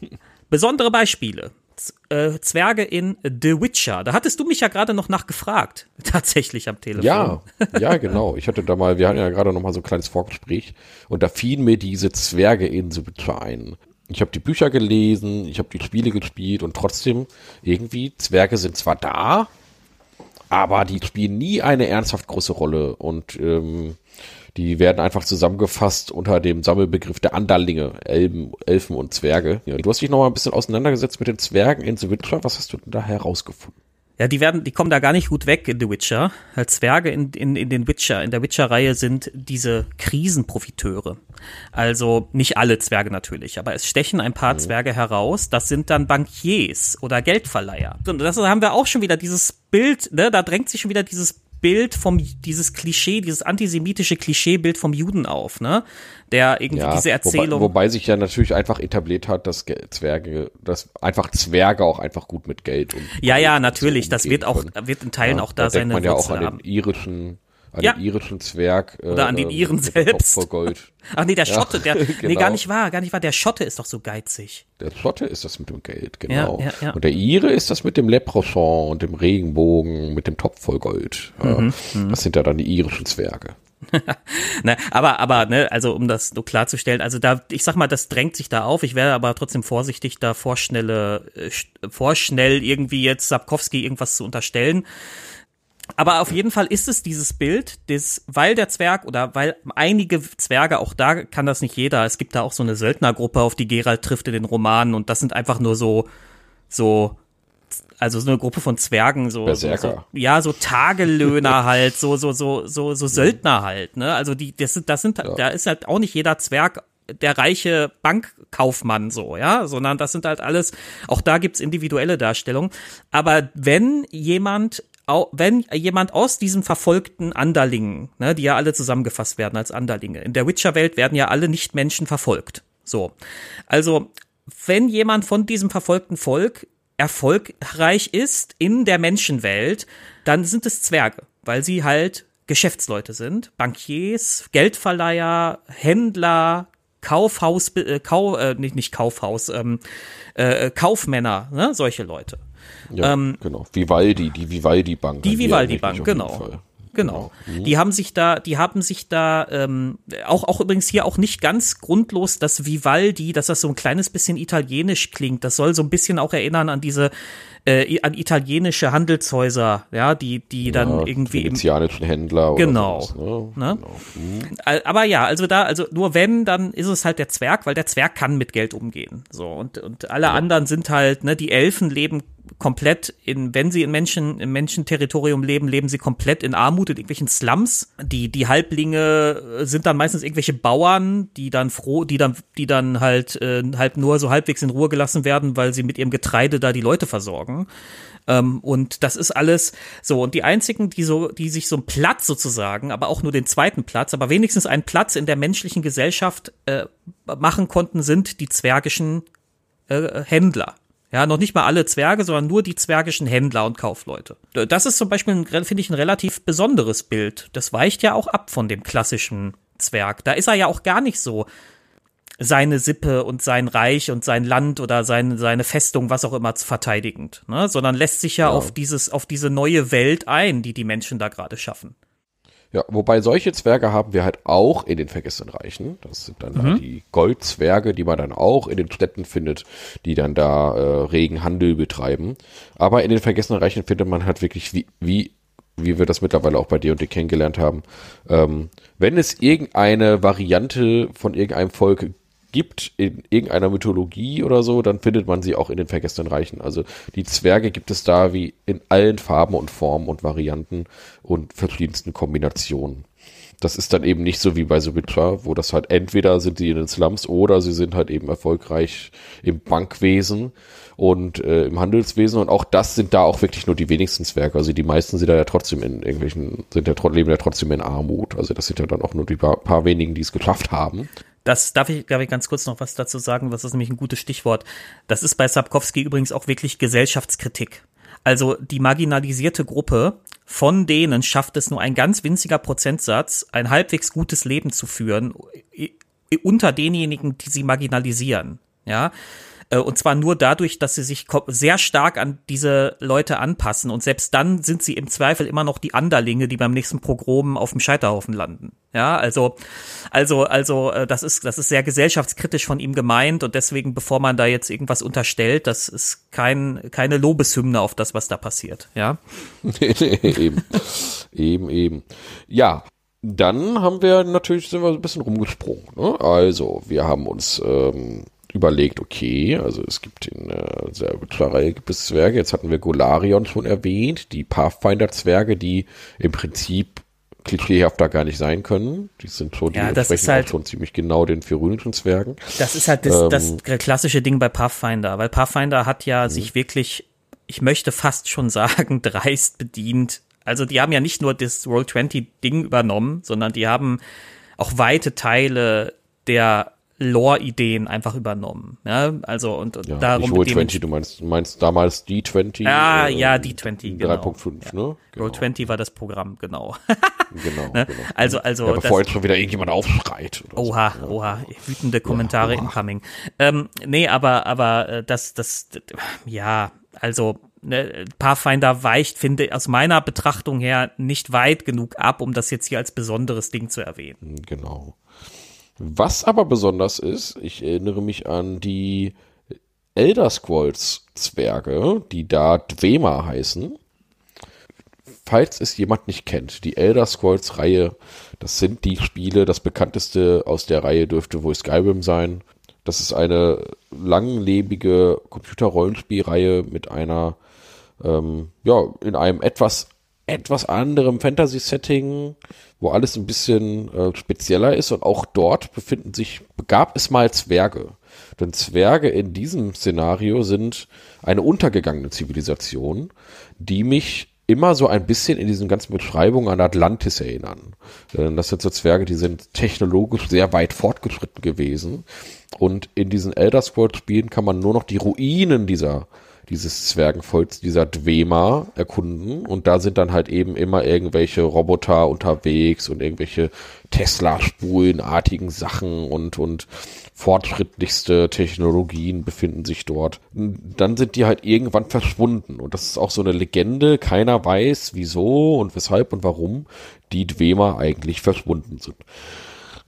besondere Beispiele. Z äh, Zwerge in The Witcher. Da hattest du mich ja gerade noch nachgefragt, tatsächlich am Telefon. Ja, ja, genau. Ich hatte da mal, wir hatten ja gerade noch mal so ein kleines Vorgespräch und da fielen mir diese Zwerge in The Witcher ein. Ich habe die Bücher gelesen, ich habe die Spiele gespielt und trotzdem irgendwie Zwerge sind zwar da, aber die spielen nie eine ernsthaft große Rolle und ähm, die werden einfach zusammengefasst unter dem Sammelbegriff der Anderlinge, Elben, Elfen und Zwerge. Du hast dich noch mal ein bisschen auseinandergesetzt mit den Zwergen in The Witcher. Was hast du denn da herausgefunden? Ja, die werden, die kommen da gar nicht gut weg in The Witcher. Als Zwerge in, in, in den Witcher, in der Witcher-Reihe sind diese Krisenprofiteure. Also nicht alle Zwerge natürlich, aber es stechen ein paar mhm. Zwerge heraus. Das sind dann Bankiers oder Geldverleiher. Und das haben wir auch schon wieder dieses Bild, ne, da drängt sich schon wieder dieses Bild vom, dieses Klischee, dieses antisemitische Klischeebild vom Juden auf, ne? Der irgendwie ja, diese Erzählung. Wobei, wobei, sich ja natürlich einfach etabliert hat, dass Zwerge, dass einfach Zwerge auch einfach gut mit Geld und. Ja, ja, natürlich. Das wird auch, wird in Teilen ja, auch da, da seine man ja auch an den irischen an ja. den irischen Zwerg. Äh, Oder an den Iren selbst. Voll Gold. Ach nee, der Schotte, der, genau. nee, gar nicht wahr, gar nicht wahr, der Schotte ist doch so geizig. Der Schotte ist das mit dem Geld, genau. Ja, ja, und der Ire ist das mit dem Leprochon und dem Regenbogen, mit dem Topf voll Gold. Mhm, mhm, das sind ja dann die irischen Zwerge. ne, aber, aber, ne, also um das so klarzustellen, also da, ich sag mal, das drängt sich da auf. Ich wäre aber trotzdem vorsichtig, da vorschnelle, äh, vorschnell irgendwie jetzt Sapkowski irgendwas zu unterstellen aber auf jeden Fall ist es dieses Bild, des, weil der Zwerg oder weil einige Zwerge, auch da kann das nicht jeder, es gibt da auch so eine Söldnergruppe, auf die Gerald trifft in den Romanen und das sind einfach nur so, so, also so eine Gruppe von Zwergen, so, so, so ja, so Tagelöhner halt, so, so, so, so, so Söldner halt, ne? Also die, das sind, das sind, ja. da ist halt auch nicht jeder Zwerg der reiche Bankkaufmann so, ja, sondern das sind halt alles, auch da gibt's individuelle Darstellungen. Aber wenn jemand wenn jemand aus diesen verfolgten Anderlingen, ne, die ja alle zusammengefasst werden als Anderlinge, in der Witcher-Welt werden ja alle Nichtmenschen verfolgt. So. Also, wenn jemand von diesem verfolgten Volk erfolgreich ist in der Menschenwelt, dann sind es Zwerge, weil sie halt Geschäftsleute sind, Bankiers, Geldverleiher, Händler, Kaufhaus, äh, Kau, äh, nicht, nicht Kaufhaus, ähm, äh, Kaufmänner, ne, solche Leute. Ja, ähm, genau. Vivaldi, die Vivaldi-Bank. Die Vivaldi-Bank, genau. Genau. Mhm. Die haben sich da, die haben sich da ähm, auch auch übrigens hier auch nicht ganz grundlos, dass Vivaldi, dass das so ein kleines bisschen italienisch klingt. Das soll so ein bisschen auch erinnern an diese äh, an italienische Handelshäuser, ja, die die dann ja, irgendwie im Händler genau, sowas, ne? Ne? genau. Mhm. Aber ja, also da also nur wenn, dann ist es halt der Zwerg, weil der Zwerg kann mit Geld umgehen. So und und alle ja. anderen sind halt, ne, die Elfen leben komplett in, wenn sie in Menschen, im Menschenterritorium leben, leben sie komplett in Armut, in irgendwelchen Slums. Die, die Halblinge äh, sind dann meistens irgendwelche Bauern, die dann froh, die dann, die dann halt, äh, halt nur so halbwegs in Ruhe gelassen werden, weil sie mit ihrem Getreide da die Leute versorgen. Ähm, und das ist alles so. Und die einzigen, die so, die sich so einen Platz sozusagen, aber auch nur den zweiten Platz, aber wenigstens einen Platz in der menschlichen Gesellschaft äh, machen konnten, sind die zwergischen äh, Händler. Ja, noch nicht mal alle Zwerge, sondern nur die zwergischen Händler und Kaufleute. Das ist zum Beispiel, finde ich, ein relativ besonderes Bild. Das weicht ja auch ab von dem klassischen Zwerg. Da ist er ja auch gar nicht so seine Sippe und sein Reich und sein Land oder seine, seine Festung, was auch immer, verteidigend, ne? sondern lässt sich ja, ja auf dieses, auf diese neue Welt ein, die die Menschen da gerade schaffen. Ja, wobei solche Zwerge haben wir halt auch in den Vergessenen Reichen. Das sind dann mhm. halt die Goldzwerge, die man dann auch in den Städten findet, die dann da äh, regen Handel betreiben. Aber in den Vergessenen Reichen findet man halt wirklich, wie, wie, wie wir das mittlerweile auch bei dir und dir kennengelernt haben, ähm, wenn es irgendeine Variante von irgendeinem Volk gibt in irgendeiner Mythologie oder so, dann findet man sie auch in den Vergessenen Reichen. Also die Zwerge gibt es da wie in allen Farben und Formen und Varianten und verschiedensten Kombinationen. Das ist dann eben nicht so wie bei Witcher, wo das halt entweder sind sie in den Slums oder sie sind halt eben erfolgreich im Bankwesen und äh, im Handelswesen und auch das sind da auch wirklich nur die wenigsten Zwerge. Also die meisten sind da ja trotzdem in irgendwelchen, sind ja leben ja trotzdem in Armut. Also das sind ja dann auch nur die paar, paar wenigen, die es geschafft haben. Das darf ich, glaube ich, ganz kurz noch was dazu sagen, das ist nämlich ein gutes Stichwort. Das ist bei Sapkowski übrigens auch wirklich Gesellschaftskritik. Also die marginalisierte Gruppe, von denen schafft es nur ein ganz winziger Prozentsatz, ein halbwegs gutes Leben zu führen, unter denjenigen, die sie marginalisieren. Ja, und zwar nur dadurch, dass sie sich sehr stark an diese Leute anpassen. Und selbst dann sind sie im Zweifel immer noch die Anderlinge, die beim nächsten Pogrom auf dem Scheiterhaufen landen. Ja, also, also, also, äh, das ist, das ist sehr gesellschaftskritisch von ihm gemeint und deswegen, bevor man da jetzt irgendwas unterstellt, das ist kein, keine Lobeshymne auf das, was da passiert. Ja. eben, eben, eben. Ja, dann haben wir natürlich, sind wir ein bisschen rumgesprungen. Ne? Also, wir haben uns ähm, überlegt, okay, also es gibt in äh, der Reihe gibt es Zwerge, jetzt hatten wir Golarion schon erwähnt, die Pathfinder-Zwerge, die im Prinzip klischeehafter gar nicht sein können. Die sind schon, die ja, das ist halt, schon ziemlich genau den phyrynischen Zwergen. Das ist halt das, ähm, das klassische Ding bei Pathfinder, weil Pathfinder hat ja mhm. sich wirklich, ich möchte fast schon sagen, dreist bedient also die haben ja nicht nur das Roll20-Ding übernommen, sondern die haben auch weite Teile der Lore-Ideen einfach übernommen. Ja, also und, ja, darum. Nicht Roll20, du meinst, meinst damals D20? Ah, äh, ja, D20, genau. 3.5, ja. ne? Genau. Roll20 war das Programm, genau. genau, ne? genau. Also, also. Ja, bevor jetzt schon wieder irgendjemand aufschreit. oha, so. oha, wütende Kommentare ja, incoming. Ähm, nee, aber, aber äh, das, das, ja, also ne, Pathfinder weicht, finde aus meiner Betrachtung her nicht weit genug ab, um das jetzt hier als besonderes Ding zu erwähnen. Genau. Was aber besonders ist, ich erinnere mich an die Elder Scrolls Zwerge, die da Dwemer heißen. Falls es jemand nicht kennt, die Elder Scrolls Reihe, das sind die Spiele, das bekannteste aus der Reihe dürfte wohl Skyrim sein. Das ist eine langlebige Computerrollenspielreihe mit einer ähm, ja, in einem etwas, etwas anderem Fantasy-Setting, wo alles ein bisschen äh, spezieller ist und auch dort befinden sich, gab es mal Zwerge. Denn Zwerge in diesem Szenario sind eine untergegangene Zivilisation, die mich immer so ein bisschen in diesen ganzen Beschreibungen an Atlantis erinnern. Denn das sind so Zwerge, die sind technologisch sehr weit fortgeschritten gewesen. Und in diesen Elder Scrolls Spielen kann man nur noch die Ruinen dieser dieses Zwergenvolks, dieser Dwemer erkunden und da sind dann halt eben immer irgendwelche Roboter unterwegs und irgendwelche Tesla-Spulenartigen Sachen und, und fortschrittlichste Technologien befinden sich dort. Dann sind die halt irgendwann verschwunden und das ist auch so eine Legende. Keiner weiß, wieso und weshalb und warum die Dwemer eigentlich verschwunden sind.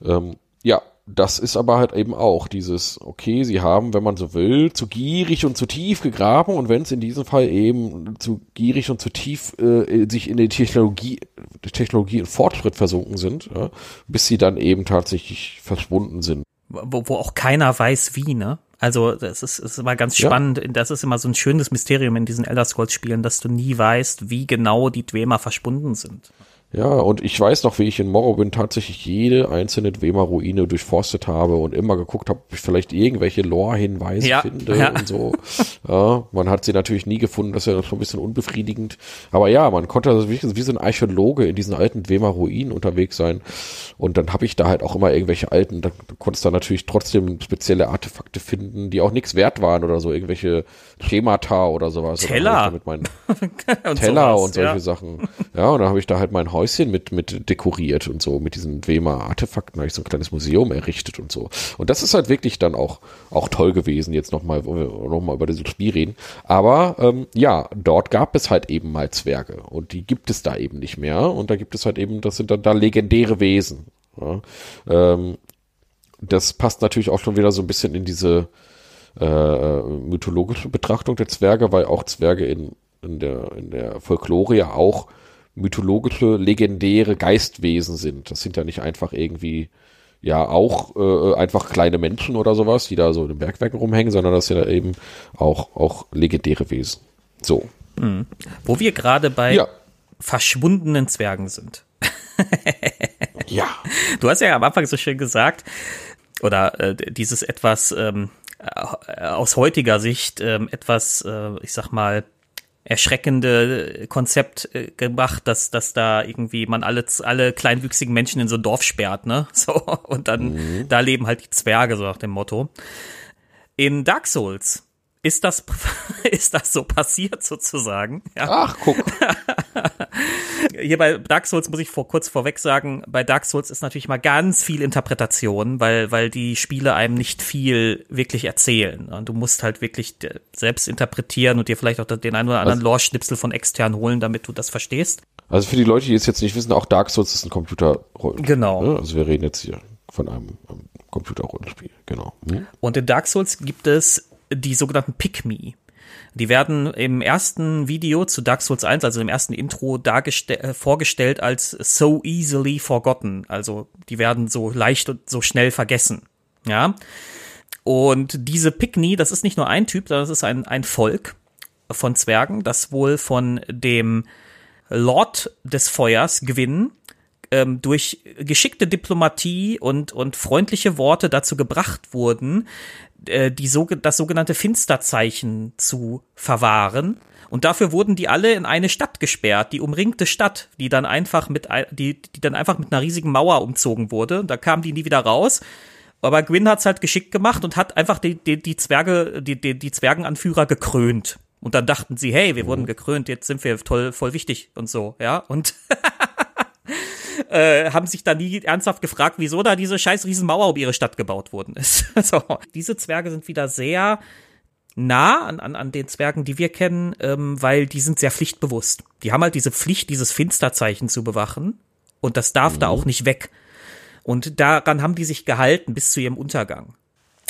Ähm, ja, das ist aber halt eben auch dieses, okay, sie haben, wenn man so will, zu gierig und zu tief gegraben und wenn es in diesem Fall eben zu gierig und zu tief äh, sich in die Technologie, die Technologie in Fortschritt versunken sind, ja, bis sie dann eben tatsächlich verschwunden sind. Wo, wo auch keiner weiß wie, ne? Also das ist, ist immer ganz spannend. Ja. Das ist immer so ein schönes Mysterium in diesen Elder Scrolls Spielen, dass du nie weißt, wie genau die Dwemer verschwunden sind. Ja, und ich weiß noch, wie ich in Morrowind tatsächlich jede einzelne Dwemer-Ruine durchforstet habe und immer geguckt habe, ob ich vielleicht irgendwelche Lore-Hinweise ja, finde ja. und so. Ja, man hat sie natürlich nie gefunden, das ist ja schon ein bisschen unbefriedigend. Aber ja, man konnte also wie, wie so ein Archäologe in diesen alten Dwemer-Ruinen unterwegs sein. Und dann habe ich da halt auch immer irgendwelche alten, da konntest du natürlich trotzdem spezielle Artefakte finden, die auch nichts wert waren oder so, irgendwelche Schemata oder sowas. Teller. Mit meinen und Teller sowas, und solche. Sachen. Ja, und dann habe ich da halt mein Häuschen mit, mit dekoriert und so, mit diesen Dwemer-Artefakten habe ich so ein kleines Museum errichtet und so. Und das ist halt wirklich dann auch, auch toll gewesen, jetzt nochmal, noch mal über dieses Spiel reden. Aber ähm, ja, dort gab es halt eben mal Zwerge und die gibt es da eben nicht mehr. Und da gibt es halt eben, das sind dann da legendäre Wesen. Ja. Ähm, das passt natürlich auch schon wieder so ein bisschen in diese äh, mythologische Betrachtung der Zwerge, weil auch Zwerge in, in, der, in der Folklore ja auch mythologische, legendäre Geistwesen sind. Das sind ja nicht einfach irgendwie, ja, auch äh, einfach kleine Menschen oder sowas, die da so in den Bergwerken rumhängen, sondern das sind ja eben auch, auch legendäre Wesen. So. Mhm. Wo wir gerade bei ja. verschwundenen Zwergen sind. ja. Du hast ja am Anfang so schön gesagt, oder äh, dieses etwas ähm, äh, aus heutiger Sicht ähm, etwas, äh, ich sag mal, erschreckende Konzept äh, gemacht, dass, dass da irgendwie man alle, alle kleinwüchsigen Menschen in so ein Dorf sperrt, ne? So, und dann, mhm. da leben halt die Zwerge, so nach dem Motto. In Dark Souls ist das, ist das so passiert sozusagen. Ja. Ach, guck. Hier bei Dark Souls muss ich vor, kurz vorweg sagen, bei Dark Souls ist natürlich mal ganz viel Interpretation, weil, weil die Spiele einem nicht viel wirklich erzählen. Und du musst halt wirklich selbst interpretieren und dir vielleicht auch den einen oder anderen Lore-Schnipsel von extern holen, damit du das verstehst. Also für die Leute, die es jetzt nicht wissen, auch Dark Souls ist ein Computerrollenspiel. Genau. Ne? Also wir reden jetzt hier von einem, einem Computerrollenspiel, genau. Hm? Und in Dark Souls gibt es die sogenannten Pick-Me. Die werden im ersten Video zu Dark Souls 1, also im ersten Intro, äh, vorgestellt als so easily forgotten. Also die werden so leicht und so schnell vergessen. Ja. Und diese Pickney, das ist nicht nur ein Typ, das ist ein, ein Volk von Zwergen, das wohl von dem Lord des Feuers gewinnen, ähm, durch geschickte Diplomatie und, und freundliche Worte dazu gebracht wurden, äh, die so, das sogenannte Finsterzeichen zu verwahren. Und dafür wurden die alle in eine Stadt gesperrt, die umringte Stadt, die dann einfach mit, die, die dann einfach mit einer riesigen Mauer umzogen wurde. Da kamen die nie wieder raus. Aber Gwyn hat's halt geschickt gemacht und hat einfach die, die, die Zwerge, die, die, die Zwergenanführer gekrönt. Und dann dachten sie, hey, wir wurden mhm. gekrönt, jetzt sind wir toll, voll wichtig und so, ja. Und äh, haben sich da nie ernsthaft gefragt, wieso da diese scheiß Riesenmauer um ihre Stadt gebaut worden ist. so. Diese Zwerge sind wieder sehr nah an, an, an den Zwergen, die wir kennen, ähm, weil die sind sehr pflichtbewusst. Die haben halt diese Pflicht, dieses Finsterzeichen zu bewachen. Und das darf mhm. da auch nicht weg. Und daran haben die sich gehalten bis zu ihrem Untergang.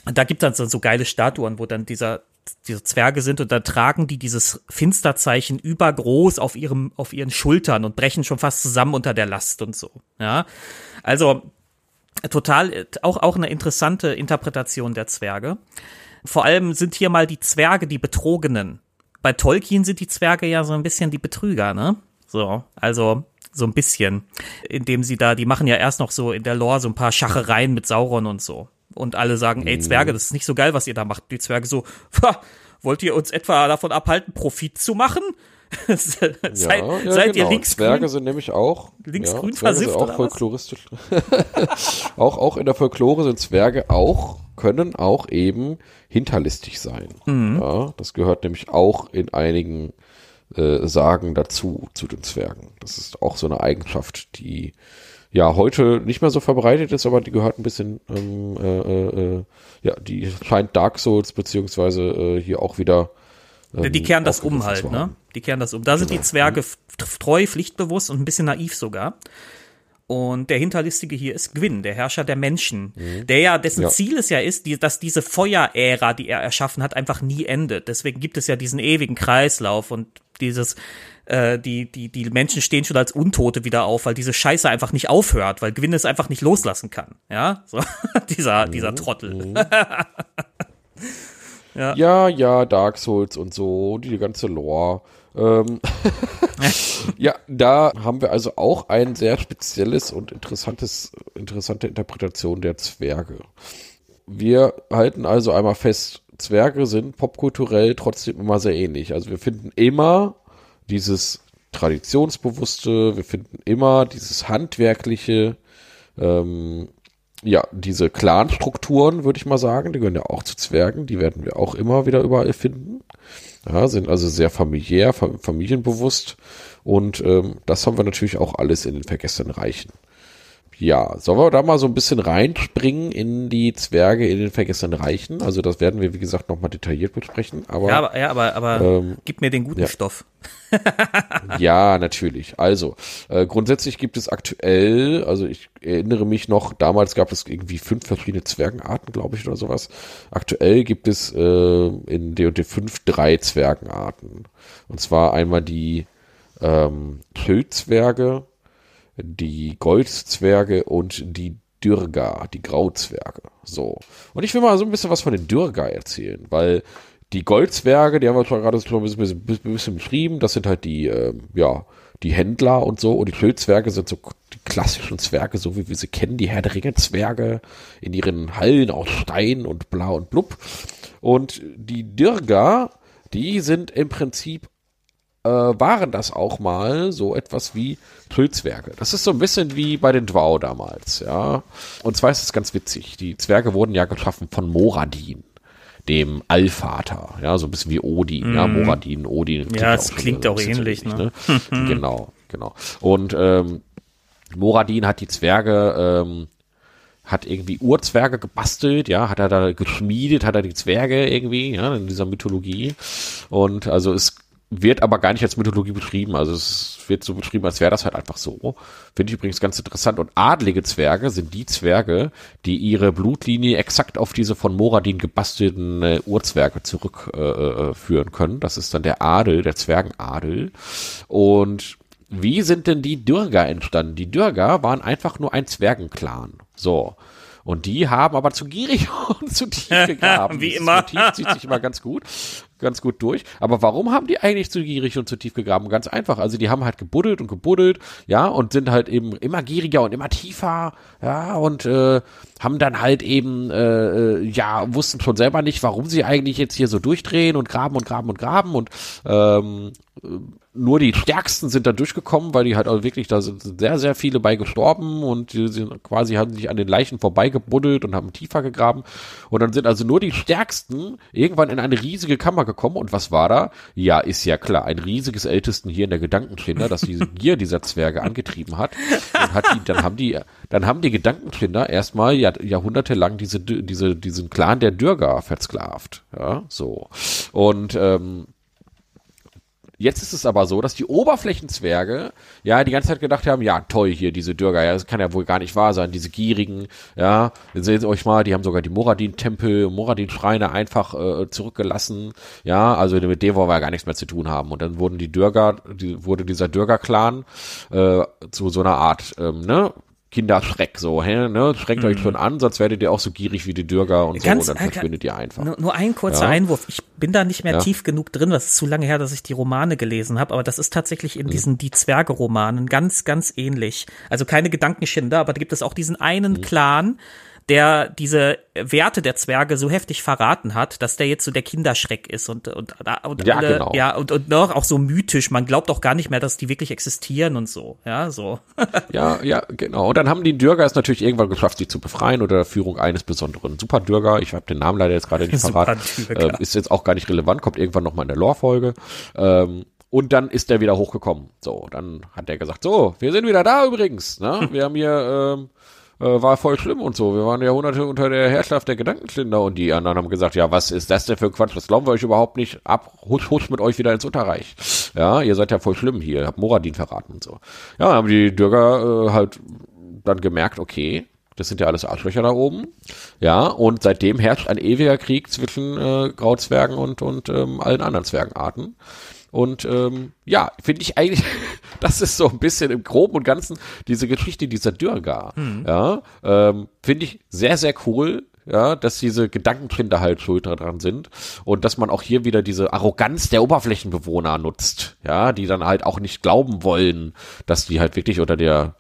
Und da gibt es dann so, so geile Statuen, wo dann dieser diese Zwerge sind und da tragen die dieses Finsterzeichen übergroß auf ihrem, auf ihren Schultern und brechen schon fast zusammen unter der Last und so. Ja. Also, total, auch, auch eine interessante Interpretation der Zwerge. Vor allem sind hier mal die Zwerge die Betrogenen. Bei Tolkien sind die Zwerge ja so ein bisschen die Betrüger, ne? So, also so ein bisschen, indem sie da, die machen ja erst noch so in der Lore so ein paar Schachereien mit Sauron und so und alle sagen, ey Zwerge, mhm. das ist nicht so geil, was ihr da macht. Die Zwerge so, wollt ihr uns etwa davon abhalten, Profit zu machen? seid, ja, ja, seid genau. ihr links Zwerge sind nämlich auch linksgrün ja, versifft auch folkloristisch. auch auch in der Folklore sind Zwerge auch können auch eben hinterlistig sein. Mhm. Ja, das gehört nämlich auch in einigen äh, Sagen dazu zu den Zwergen. Das ist auch so eine Eigenschaft, die ja heute nicht mehr so verbreitet ist, aber die gehört ein bisschen, ähm, äh, äh, äh, ja, die scheint Dark Souls beziehungsweise äh, hier auch wieder. Ähm, die kehren das um halt, ne? Die kehren das um. Da sind genau. die Zwerge treu, pflichtbewusst und ein bisschen naiv sogar. Und der Hinterlistige hier ist Gwyn, der Herrscher der Menschen, mhm. der ja, dessen ja. Ziel es ja ist, die, dass diese Feuerära, die er erschaffen hat, einfach nie endet. Deswegen gibt es ja diesen ewigen Kreislauf und dieses, äh, die, die, die Menschen stehen schon als Untote wieder auf, weil diese Scheiße einfach nicht aufhört, weil Gwyn es einfach nicht loslassen kann. Ja, so, dieser, mhm. dieser Trottel. Mhm. ja. ja, ja, Dark Souls und so, die ganze Lore. Ähm, ja, da haben wir also auch ein sehr spezielles und interessantes, interessante Interpretation der Zwerge. Wir halten also einmal fest, Zwerge sind popkulturell trotzdem immer sehr ähnlich. Also wir finden immer dieses traditionsbewusste, wir finden immer dieses handwerkliche, ähm, ja, diese Clan-Strukturen, würde ich mal sagen, die gehören ja auch zu Zwergen, die werden wir auch immer wieder überall finden. Ja, sind also sehr familiär, familienbewusst und ähm, das haben wir natürlich auch alles in den vergessenen Reichen. Ja, sollen wir da mal so ein bisschen reinspringen in die Zwerge in den vergessenen Reichen? Also das werden wir, wie gesagt, nochmal detailliert besprechen. Aber, ja, aber, ja, aber, aber ähm, gib mir den guten ja. Stoff. ja, natürlich. Also, äh, grundsätzlich gibt es aktuell, also ich erinnere mich noch, damals gab es irgendwie fünf verschiedene Zwergenarten, glaube ich, oder sowas. Aktuell gibt es äh, in D&D 5 drei Zwergenarten. Und zwar einmal die ähm, Schildzwerge, die Goldzwerge und die Dürga, die Grauzwerge. So. Und ich will mal so ein bisschen was von den Dürga erzählen, weil die Goldzwerge, die haben wir schon gerade so ein bisschen, bisschen beschrieben, das sind halt die, äh, ja, die Händler und so. Und die Schildzwerge sind so die klassischen Zwerge, so wie wir sie kennen, die Herr der Ringe Zwerge in ihren Hallen aus Stein und blau und blub. Und die Dirga, die sind im Prinzip äh, waren das auch mal so etwas wie Pilzwerke. Das ist so ein bisschen wie bei den Dwau damals, ja. Und zwar ist es ganz witzig. Die Zwerge wurden ja geschaffen von Moradin. dem Allvater, ja, so ein bisschen wie Odin, mm. ja, mhm. Moradin, Odin. Ja, es klingt auch, ähnlich, ne? ne? genau, genau. Und ähm, Moradin hat die Zwerge ähm, hat irgendwie Urzwerge gebastelt, ja, hat er da geschmiedet, hat er die Zwerge irgendwie, ja, in dieser Mythologie. Und also es wird aber gar nicht als Mythologie beschrieben, also es wird so beschrieben, als wäre das halt einfach so. Finde ich übrigens ganz interessant. Und adlige Zwerge sind die Zwerge, die ihre Blutlinie exakt auf diese von Moradin gebastelten äh, Urzwerge zurückführen äh, äh können. Das ist dann der Adel, der Zwergenadel. Und wie sind denn die Dürger entstanden? Die Dürger waren einfach nur ein Zwergenclan. So. Und die haben aber zu gierig und zu tief gegraben. Wie immer. Zu tief zieht sich immer ganz gut ganz gut durch. Aber warum haben die eigentlich zu gierig und zu tief gegraben? Ganz einfach. Also die haben halt gebuddelt und gebuddelt, ja, und sind halt eben immer gieriger und immer tiefer, ja, und äh, haben dann halt eben, äh, äh ja, wussten schon selber nicht, warum sie eigentlich jetzt hier so durchdrehen und graben und graben und graben und ähm, nur die Stärksten sind da durchgekommen, weil die halt auch wirklich, da sind sehr, sehr viele bei gestorben und die sind quasi haben sich an den Leichen vorbeigebuddelt und haben tiefer gegraben. Und dann sind also nur die Stärksten irgendwann in eine riesige Kammer gekommen. Und was war da? Ja, ist ja klar, ein riesiges Ältesten hier in der Gedankenkinder, das diese Gier dieser Zwerge angetrieben hat. Und hat die, dann haben die, dann haben die Gedankenkinder erstmal Jahr, jahrhundertelang diese, diese, diesen Clan der Dürger versklavt. Ja, so. Und, ähm, Jetzt ist es aber so, dass die Oberflächenzwerge ja die ganze Zeit gedacht haben, ja toll hier diese Dürger, ja das kann ja wohl gar nicht wahr sein, diese gierigen, ja, sehen Sie euch mal, die haben sogar die Moradin-Tempel, Moradin-Schreine einfach äh, zurückgelassen, ja, also mit dem wollen wir ja gar nichts mehr zu tun haben. Und dann wurden die Dürger, die, wurde dieser Dürger-Clan äh, zu so einer Art, ähm, ne, Kinderschreck, so, hä, ne? Schreckt mhm. euch schon an, sonst werdet ihr auch so gierig wie die Dürger und Ganz, so, und dann äh, verschwindet ihr einfach. Nur, nur ein kurzer ja? Einwurf. Ich bin da nicht mehr ja? tief genug drin, das ist zu lange her, dass ich die Romane gelesen habe, aber das ist tatsächlich in mhm. diesen Die Zwerge-Romanen ganz, ganz ähnlich. Also keine Gedankenschinder, aber da gibt es auch diesen einen mhm. Clan, der diese Werte der Zwerge so heftig verraten hat, dass der jetzt so der Kinderschreck ist und und, und ja, alle, genau. ja und, und noch auch so mythisch. Man glaubt auch gar nicht mehr, dass die wirklich existieren und so. Ja, so. ja, ja, genau. Und dann haben die Dürger es natürlich irgendwann geschafft, sich zu befreien oder der Führung eines besonderen Superdürger. Ich habe den Namen leider jetzt gerade nicht verraten. Äh, ist jetzt auch gar nicht relevant, kommt irgendwann noch mal in der Lore-Folge. Ähm, und dann ist der wieder hochgekommen. So, dann hat der gesagt, so, wir sind wieder da übrigens. Ne? Wir haben hier ähm, äh, war voll schlimm und so. Wir waren Jahrhunderte unter der Herrschaft der Gedankenklinder und die anderen haben gesagt, ja, was ist das denn für Quatsch? Das glauben wir euch überhaupt nicht. Ab, husch, husch mit euch wieder ins Unterreich. Ja, ihr seid ja voll schlimm hier. Habt Moradin verraten und so. Ja, haben die Dürger äh, halt dann gemerkt, okay, das sind ja alles Arschlöcher da oben. Ja, und seitdem herrscht ein ewiger Krieg zwischen äh, Grauzwergen und, und ähm, allen anderen Zwergenarten. Und ähm, ja, finde ich eigentlich, das ist so ein bisschen im Groben und Ganzen diese Geschichte dieser Dürger. Mhm. Ja, ähm, finde ich sehr, sehr cool. Ja, dass diese Gedankenkinder halt schuld daran sind und dass man auch hier wieder diese Arroganz der Oberflächenbewohner nutzt, ja, die dann halt auch nicht glauben wollen, dass die halt wirklich unter der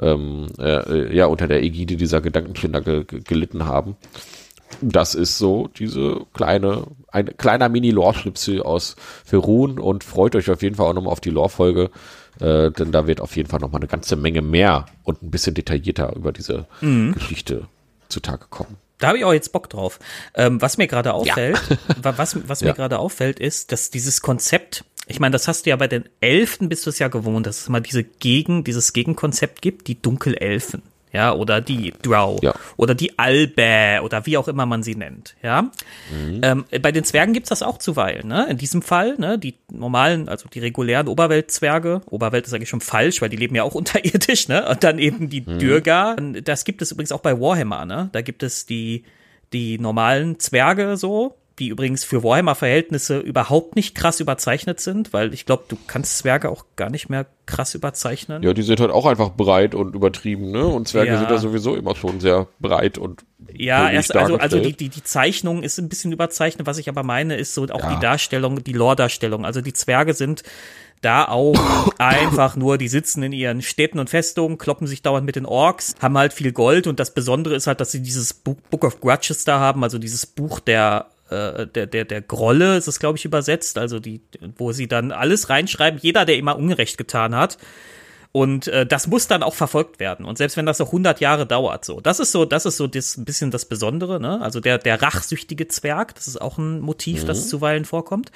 ähm, äh, ja unter der Ägide dieser Gedankenkinder ge gelitten haben das ist so diese kleine, ein kleiner Mini-Lore-Schnipsel aus Ferun und freut euch auf jeden Fall auch nochmal auf die Lore-Folge, äh, denn da wird auf jeden Fall nochmal eine ganze Menge mehr und ein bisschen detaillierter über diese mhm. Geschichte zutage kommen. Da habe ich auch jetzt Bock drauf. Ähm, was mir gerade auffällt, ja. was, was mir ja. gerade auffällt, ist, dass dieses Konzept, ich meine, das hast du ja bei den Elfen bist du es ja gewohnt, dass es mal diese Gegen, dieses Gegenkonzept gibt, die Dunkelelfen ja, oder die Drow ja. oder die Albe oder wie auch immer man sie nennt, ja. Mhm. Ähm, bei den Zwergen gibt's das auch zuweilen, ne? In diesem Fall, ne, die normalen, also die regulären Oberweltzwerge, Oberwelt ist eigentlich schon falsch, weil die leben ja auch unterirdisch, ne? Und dann eben die mhm. Dürger, das gibt es übrigens auch bei Warhammer, ne? Da gibt es die die normalen Zwerge so, die übrigens für Warhammer-Verhältnisse überhaupt nicht krass überzeichnet sind, weil ich glaube, du kannst Zwerge auch gar nicht mehr krass überzeichnen. Ja, die sind halt auch einfach breit und übertrieben, ne? Und Zwerge ja. sind ja sowieso immer schon sehr breit und ja, erst, also, also die, die, die Zeichnung ist ein bisschen überzeichnet, was ich aber meine, ist so auch ja. die Darstellung, die Lore-Darstellung. Also die Zwerge sind da auch einfach nur, die sitzen in ihren Städten und Festungen, kloppen sich dauernd mit den Orks, haben halt viel Gold und das Besondere ist halt, dass sie dieses Book of Grudges da haben, also dieses Buch der äh, der, der, der Grolle ist es, glaube ich, übersetzt, also die, wo sie dann alles reinschreiben, jeder, der immer Unrecht getan hat. Und äh, das muss dann auch verfolgt werden. Und selbst wenn das noch 100 Jahre dauert, so. Das ist so, das ist so das, ein bisschen das Besondere, ne? Also der, der rachsüchtige Zwerg, das ist auch ein Motiv, mhm. das zuweilen vorkommt.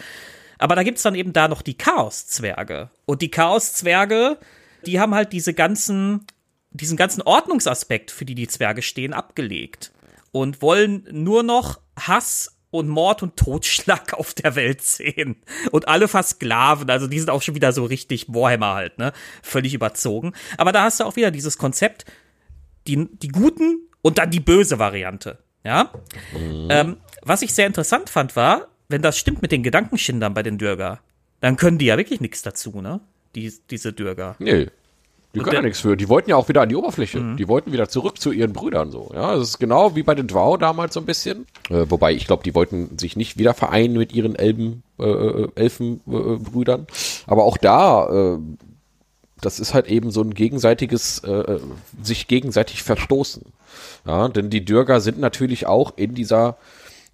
Aber da gibt's dann eben da noch die Chaos-Zwerge. Und die Chaos-Zwerge, die haben halt diese ganzen, diesen ganzen Ordnungsaspekt, für die die Zwerge stehen, abgelegt. Und wollen nur noch Hass und Mord und Totschlag auf der Welt sehen. Und alle versklaven, also die sind auch schon wieder so richtig Warhammer halt, ne? Völlig überzogen. Aber da hast du auch wieder dieses Konzept, die, die Guten und dann die böse Variante, ja? Mhm. Ähm, was ich sehr interessant fand, war, wenn das stimmt mit den Gedankenschindern bei den Dürger, dann können die ja wirklich nichts dazu, ne? Die, diese Dürger. Nee. Die können ja nichts für. Die wollten ja auch wieder an die Oberfläche. Mhm. Die wollten wieder zurück zu ihren Brüdern so. Ja, das ist genau wie bei den Drow damals so ein bisschen. Äh, wobei ich glaube, die wollten sich nicht wieder vereinen mit ihren Elben, äh, äh Elfenbrüdern. Äh, Aber auch da, äh, das ist halt eben so ein gegenseitiges, äh, sich gegenseitig verstoßen. Ja, denn die Dürger sind natürlich auch in dieser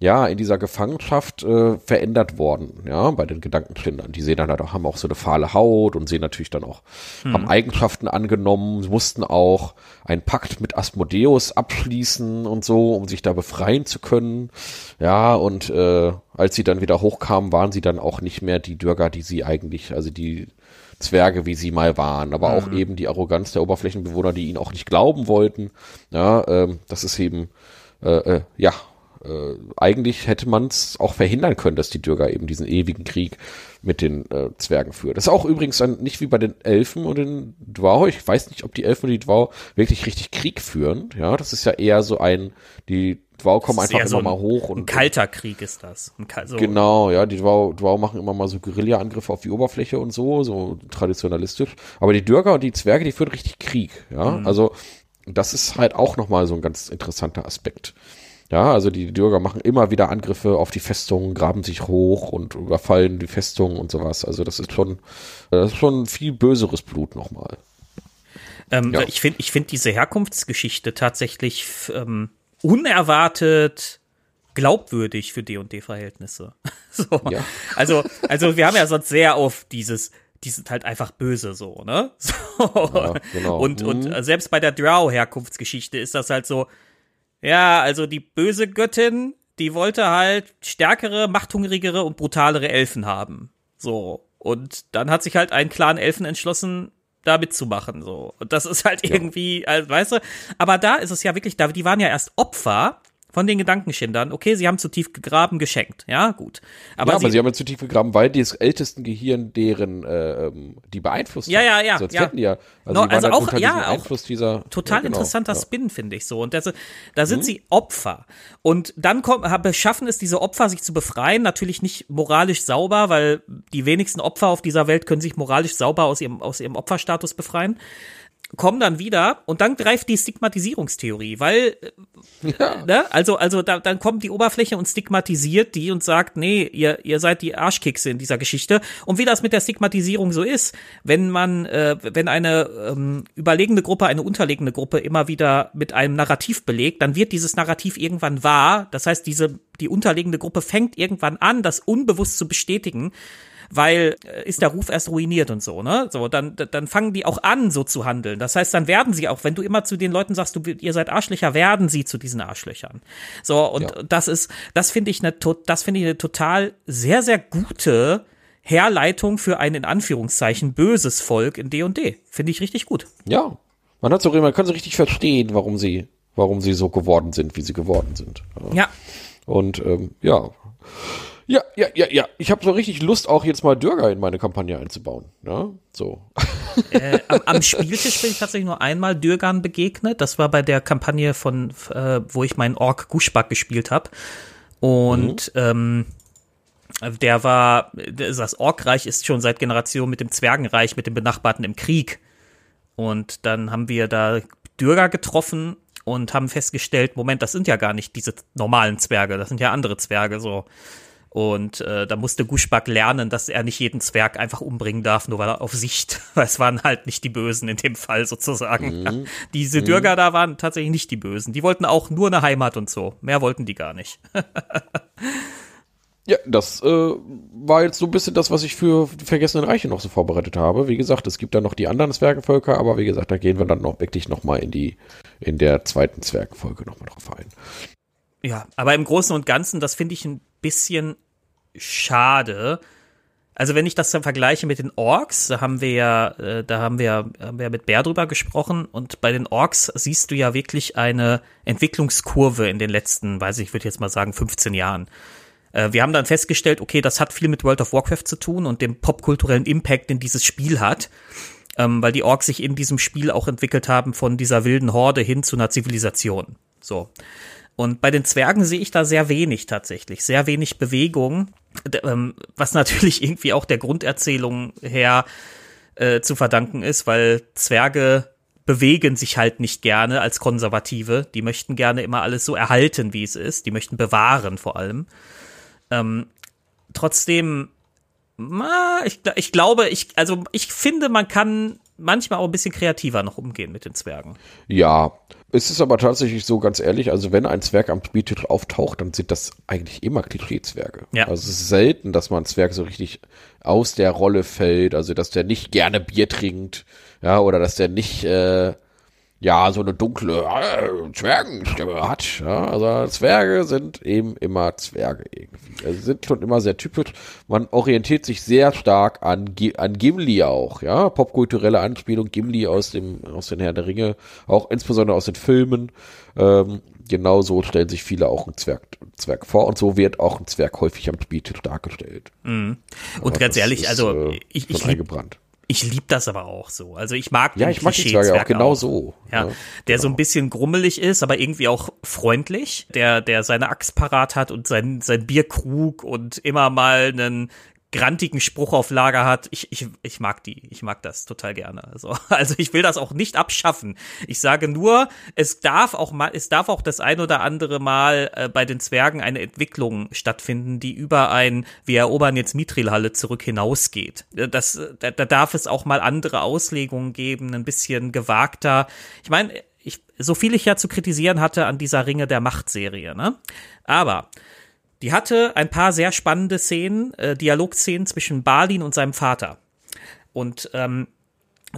ja, in dieser Gefangenschaft äh, verändert worden, ja, bei den Gedankenkindern. Die sehen dann halt auch, haben auch so eine fahle Haut und sehen natürlich dann auch, hm. haben Eigenschaften angenommen, mussten auch einen Pakt mit Asmodeus abschließen und so, um sich da befreien zu können. Ja, und äh, als sie dann wieder hochkamen, waren sie dann auch nicht mehr die Dürger, die sie eigentlich, also die Zwerge, wie sie mal waren, aber mhm. auch eben die Arroganz der Oberflächenbewohner, die ihnen auch nicht glauben wollten. Ja, ähm, das ist eben, äh, äh, ja, äh, eigentlich hätte man es auch verhindern können, dass die Dürger eben diesen ewigen Krieg mit den äh, Zwergen führen. Das ist auch übrigens dann nicht wie bei den Elfen und den Dwau. Ich weiß nicht, ob die Elfen und die Dwau wirklich richtig Krieg führen. Ja, das ist ja eher so ein, die Dwau kommen einfach immer so mal hoch und. Ein kalter Krieg ist das. So. Genau, ja, die Dwau, Dwau machen immer mal so Guerilla-Angriffe auf die Oberfläche und so, so traditionalistisch. Aber die Dürger und die Zwerge, die führen richtig Krieg, ja. Mhm. Also, das ist halt auch nochmal so ein ganz interessanter Aspekt. Ja, also die Bürger machen immer wieder Angriffe auf die Festungen, graben sich hoch und überfallen die Festungen und sowas. Also das ist schon, das ist schon viel böseres Blut nochmal. Ähm, ja. Ich finde ich finde diese Herkunftsgeschichte tatsächlich ähm, unerwartet glaubwürdig für D&D-Verhältnisse. so. Ja. Also, also wir haben ja sonst sehr oft dieses, die sind halt einfach böse so, ne? So. Ja, genau. Und, und mhm. selbst bei der Drow-Herkunftsgeschichte ist das halt so, ja, also die böse Göttin, die wollte halt stärkere, machthungrigere und brutalere Elfen haben. So. Und dann hat sich halt ein Clan Elfen entschlossen, da mitzumachen, so. Und das ist halt irgendwie, also, weißt du, aber da ist es ja wirklich, da, die waren ja erst Opfer von den Gedankenschindern. Okay, sie haben zu tief gegraben, geschenkt. Ja, gut. Aber, ja, sie, aber sie haben zu tief gegraben, weil das ältesten Gehirn deren äh, ähm, die beeinflusst Ja, ja, ja. Sonst ja. hätten ja. Also, no, also halt auch, ja, auch dieser, total ja, genau, interessanter ja. Spin, finde ich so. Und das, da sind mhm. sie Opfer. Und dann kommen, beschaffen es diese Opfer, sich zu befreien. Natürlich nicht moralisch sauber, weil die wenigsten Opfer auf dieser Welt können sich moralisch sauber aus ihrem, aus ihrem Opferstatus befreien kommen dann wieder und dann greift die Stigmatisierungstheorie, weil äh, ja. ne, also also da, dann kommt die Oberfläche und stigmatisiert die und sagt, nee, ihr ihr seid die Arschkekse in dieser Geschichte. Und wie das mit der Stigmatisierung so ist, wenn man äh, wenn eine ähm, überlegene Gruppe eine unterlegene Gruppe immer wieder mit einem Narrativ belegt, dann wird dieses Narrativ irgendwann wahr, das heißt diese die unterlegene Gruppe fängt irgendwann an, das unbewusst zu bestätigen weil äh, ist der Ruf erst ruiniert und so, ne? So, dann, dann fangen die auch an, so zu handeln. Das heißt, dann werden sie auch, wenn du immer zu den Leuten sagst, du, ihr seid Arschlöcher, werden sie zu diesen Arschlöchern. So, und ja. das ist, das finde ich eine, das finde ich eine total sehr, sehr gute Herleitung für ein in Anführungszeichen böses Volk in D&D. Finde ich richtig gut. Ja. Man hat so, man kann so richtig verstehen, warum sie, warum sie so geworden sind, wie sie geworden sind. Ja. Und ähm, ja. Ja, ja, ja, ja. Ich habe so richtig Lust, auch jetzt mal Dürger in meine Kampagne einzubauen. Ja, so. Äh, am, am, Spieltisch bin ich tatsächlich nur einmal Dürgern begegnet. Das war bei der Kampagne von, äh, wo ich meinen Ork Guschback gespielt habe. Und mhm. ähm, der war, das Orkreich ist schon seit Generationen mit dem Zwergenreich, mit dem Benachbarten im Krieg. Und dann haben wir da Dürger getroffen und haben festgestellt, Moment, das sind ja gar nicht diese normalen Zwerge, das sind ja andere Zwerge so. Und äh, da musste Guschback lernen, dass er nicht jeden Zwerg einfach umbringen darf, nur weil er auf Sicht, weil es waren halt nicht die Bösen in dem Fall sozusagen. Mhm. Diese mhm. Dürger da waren tatsächlich nicht die Bösen. Die wollten auch nur eine Heimat und so. Mehr wollten die gar nicht. Ja, das äh, war jetzt so ein bisschen das, was ich für die Vergessenen Reiche noch so vorbereitet habe. Wie gesagt, es gibt dann noch die anderen Zwergenvölker, aber wie gesagt, da gehen wir dann noch wirklich nochmal in die, in der zweiten Zwergenfolge nochmal drauf ein. Ja, aber im Großen und Ganzen, das finde ich ein bisschen schade. Also wenn ich das dann vergleiche mit den Orks, da haben wir ja, äh, da haben wir, haben wir mit Bär drüber gesprochen und bei den Orks siehst du ja wirklich eine Entwicklungskurve in den letzten, weiß ich, ich würde jetzt mal sagen 15 Jahren. Äh, wir haben dann festgestellt, okay, das hat viel mit World of Warcraft zu tun und dem popkulturellen Impact, den dieses Spiel hat, ähm, weil die Orks sich in diesem Spiel auch entwickelt haben von dieser wilden Horde hin zu einer Zivilisation. So. Und bei den Zwergen sehe ich da sehr wenig tatsächlich, sehr wenig Bewegung, ähm, was natürlich irgendwie auch der Grunderzählung her äh, zu verdanken ist, weil Zwerge bewegen sich halt nicht gerne als Konservative. Die möchten gerne immer alles so erhalten, wie es ist. Die möchten bewahren vor allem. Ähm, trotzdem, ma, ich, ich glaube, ich, also ich finde, man kann manchmal auch ein bisschen kreativer noch umgehen mit den Zwergen. Ja, es ist aber tatsächlich so, ganz ehrlich, also wenn ein Zwerg am Spieltitel auftaucht, dann sind das eigentlich immer Klischee-Zwerge. Ja. Also es ist selten, dass man Zwerg so richtig aus der Rolle fällt, also dass der nicht gerne Bier trinkt, ja, oder dass der nicht äh, ja, so eine dunkle äh, Zwergenstimme hat. Ja? Also Zwerge sind eben immer Zwerge irgendwie. Also sind schon immer sehr typisch. Man orientiert sich sehr stark an, an Gimli auch, ja. Popkulturelle Anspielung Gimli aus dem, aus den Herren der Ringe, auch insbesondere aus den Filmen. Ähm, genauso stellen sich viele auch einen Zwerg, Zwerg vor und so wird auch ein Zwerg häufig am Spieltitel dargestellt. Mhm. Und Aber ganz ehrlich, ist, also äh, ich, ich. Ich lieb das aber auch so. Also ich mag ja, ich mag die Zwerge auch genau auch. so. Ja, ja der genau. so ein bisschen grummelig ist, aber irgendwie auch freundlich, der der seine Axt parat hat und sein sein Bierkrug und immer mal einen grantigen Spruch auf Lager hat. Ich, ich, ich mag die. Ich mag das total gerne. Also, also ich will das auch nicht abschaffen. Ich sage nur, es darf auch mal, es darf auch das ein oder andere Mal äh, bei den Zwergen eine Entwicklung stattfinden, die über ein, wir erobern jetzt Mithrilhalle zurück hinausgeht. Äh, das, da, da darf es auch mal andere Auslegungen geben, ein bisschen gewagter. Ich meine, ich, so viel ich ja zu kritisieren hatte an dieser Ringe der Macht-Serie, ne? Aber die hatte ein paar sehr spannende Szenen, äh, Dialogszenen zwischen Balin und seinem Vater. Und ähm,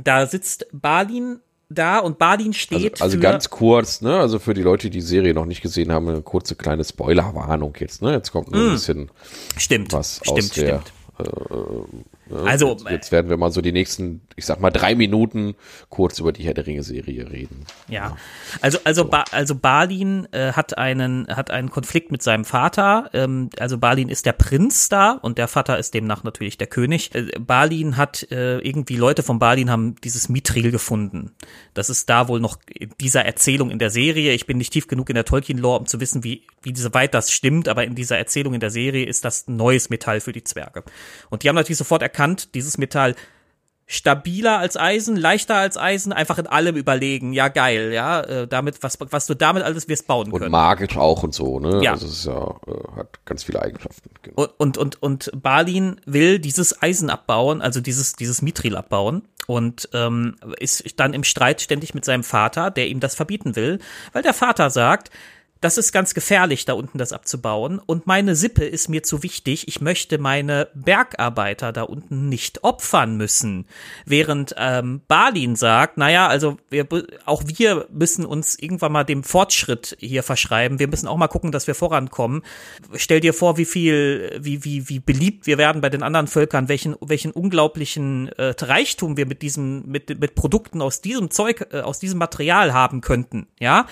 da sitzt Balin da und Balin steht. Also, also ganz kurz, ne? Also für die Leute, die die Serie noch nicht gesehen haben, eine kurze kleine Spoilerwarnung jetzt, ne? Jetzt kommt nur ein mm. bisschen stimmt, was stimmt, aus der stimmt. Äh, also jetzt, jetzt, werden wir mal so die nächsten, ich sag mal drei Minuten kurz über die Herr der Ringe Serie reden. Ja, also also so. ba also Balin äh, hat einen hat einen Konflikt mit seinem Vater. Ähm, also Balin ist der Prinz da und der Vater ist demnach natürlich der König. Äh, Balin hat äh, irgendwie Leute von Balin haben dieses Mithril gefunden. Das ist da wohl noch dieser Erzählung in der Serie. Ich bin nicht tief genug in der Tolkien-Lore, um zu wissen, wie wie weit das stimmt, aber in dieser Erzählung in der Serie ist das ein neues Metall für die Zwerge. Und die haben natürlich sofort erkannt, dieses Metall stabiler als Eisen, leichter als Eisen, einfach in allem überlegen. Ja, geil, ja, äh, damit, was, was du damit alles wirst bauen und können. Und magisch auch und so, ne? Ja. Also es ist ja, äh, hat ganz viele Eigenschaften. Genau. Und, und, und, und Balin will dieses Eisen abbauen, also dieses, dieses Mithril abbauen und ähm, ist dann im Streit ständig mit seinem Vater, der ihm das verbieten will, weil der Vater sagt, das ist ganz gefährlich, da unten das abzubauen. Und meine Sippe ist mir zu wichtig. Ich möchte meine Bergarbeiter da unten nicht opfern müssen. Während ähm, Balin sagt, naja, also wir, auch wir müssen uns irgendwann mal dem Fortschritt hier verschreiben. Wir müssen auch mal gucken, dass wir vorankommen. Stell dir vor, wie viel, wie, wie, wie beliebt wir werden bei den anderen Völkern, welchen, welchen unglaublichen äh, Reichtum wir mit diesem, mit, mit Produkten aus diesem Zeug, äh, aus diesem Material haben könnten. Ja.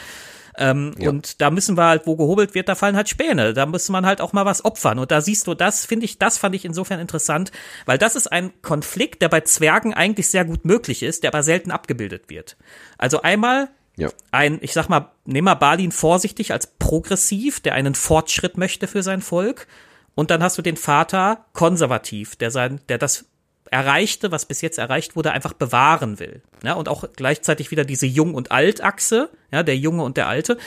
Ähm, ja. Und da müssen wir halt, wo gehobelt wird, da fallen halt Späne. Da muss man halt auch mal was opfern. Und da siehst du, das finde ich, das fand ich insofern interessant, weil das ist ein Konflikt, der bei Zwergen eigentlich sehr gut möglich ist, der aber selten abgebildet wird. Also einmal ja. ein, ich sag mal, nehmen wir Balin vorsichtig als progressiv, der einen Fortschritt möchte für sein Volk. Und dann hast du den Vater konservativ, der sein, der das Erreichte, was bis jetzt erreicht wurde, einfach bewahren will. Ja, und auch gleichzeitig wieder diese Jung- und Alt-Achse, ja, der Junge und der Alte.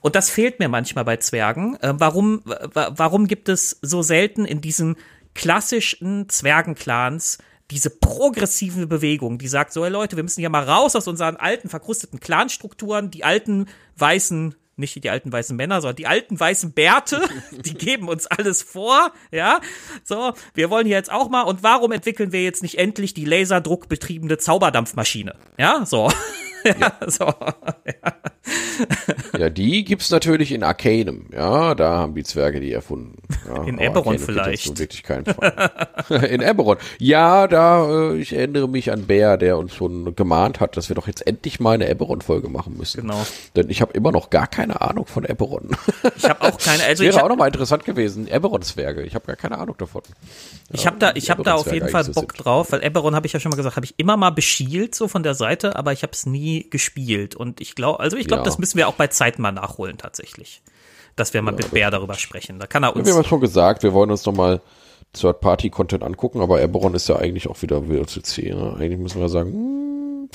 Und das fehlt mir manchmal bei Zwergen. Äh, warum, warum gibt es so selten in diesen klassischen Zwergenclans diese progressive Bewegung, die sagt so, hey Leute, wir müssen hier mal raus aus unseren alten, verkrusteten Clanstrukturen, die alten weißen nicht die alten weißen Männer, sondern die alten weißen Bärte, die geben uns alles vor, ja. So, wir wollen hier jetzt auch mal, und warum entwickeln wir jetzt nicht endlich die laserdruckbetriebene Zauberdampfmaschine? Ja, so. ja, so. Ja. Ja, die gibt's natürlich in Arcanum. Ja, da haben die Zwerge die erfunden. Ja, in Eberron vielleicht. Wirklich keinen Fall. in Eberron. Ja, da, äh, ich erinnere mich an Bär, der uns schon gemahnt hat, dass wir doch jetzt endlich mal eine Eberron-Folge machen müssen. Genau. Denn ich habe immer noch gar keine Ahnung von Eberron. ich habe auch keine. Also wäre auch noch mal interessant gewesen. Eberron-Zwerge. Ich habe gar keine Ahnung davon. Ich habe da, ich habe da auf jeden Fall Bock so drauf, weil Eberron habe ich ja schon mal gesagt, habe ich immer mal beschielt so von der Seite, aber ich habe es nie gespielt. Und ich glaube, also ich glaube, ja. das müssen wir auch bei Zeit mal nachholen tatsächlich, dass wir mal ja, mit Bär darüber sprechen. Da kann er uns. Wir haben ja schon gesagt, wir wollen uns noch mal Third-Party-Content angucken, aber Eberron ist ja eigentlich auch wieder WOTC. Ne? Eigentlich müssen wir sagen, hm,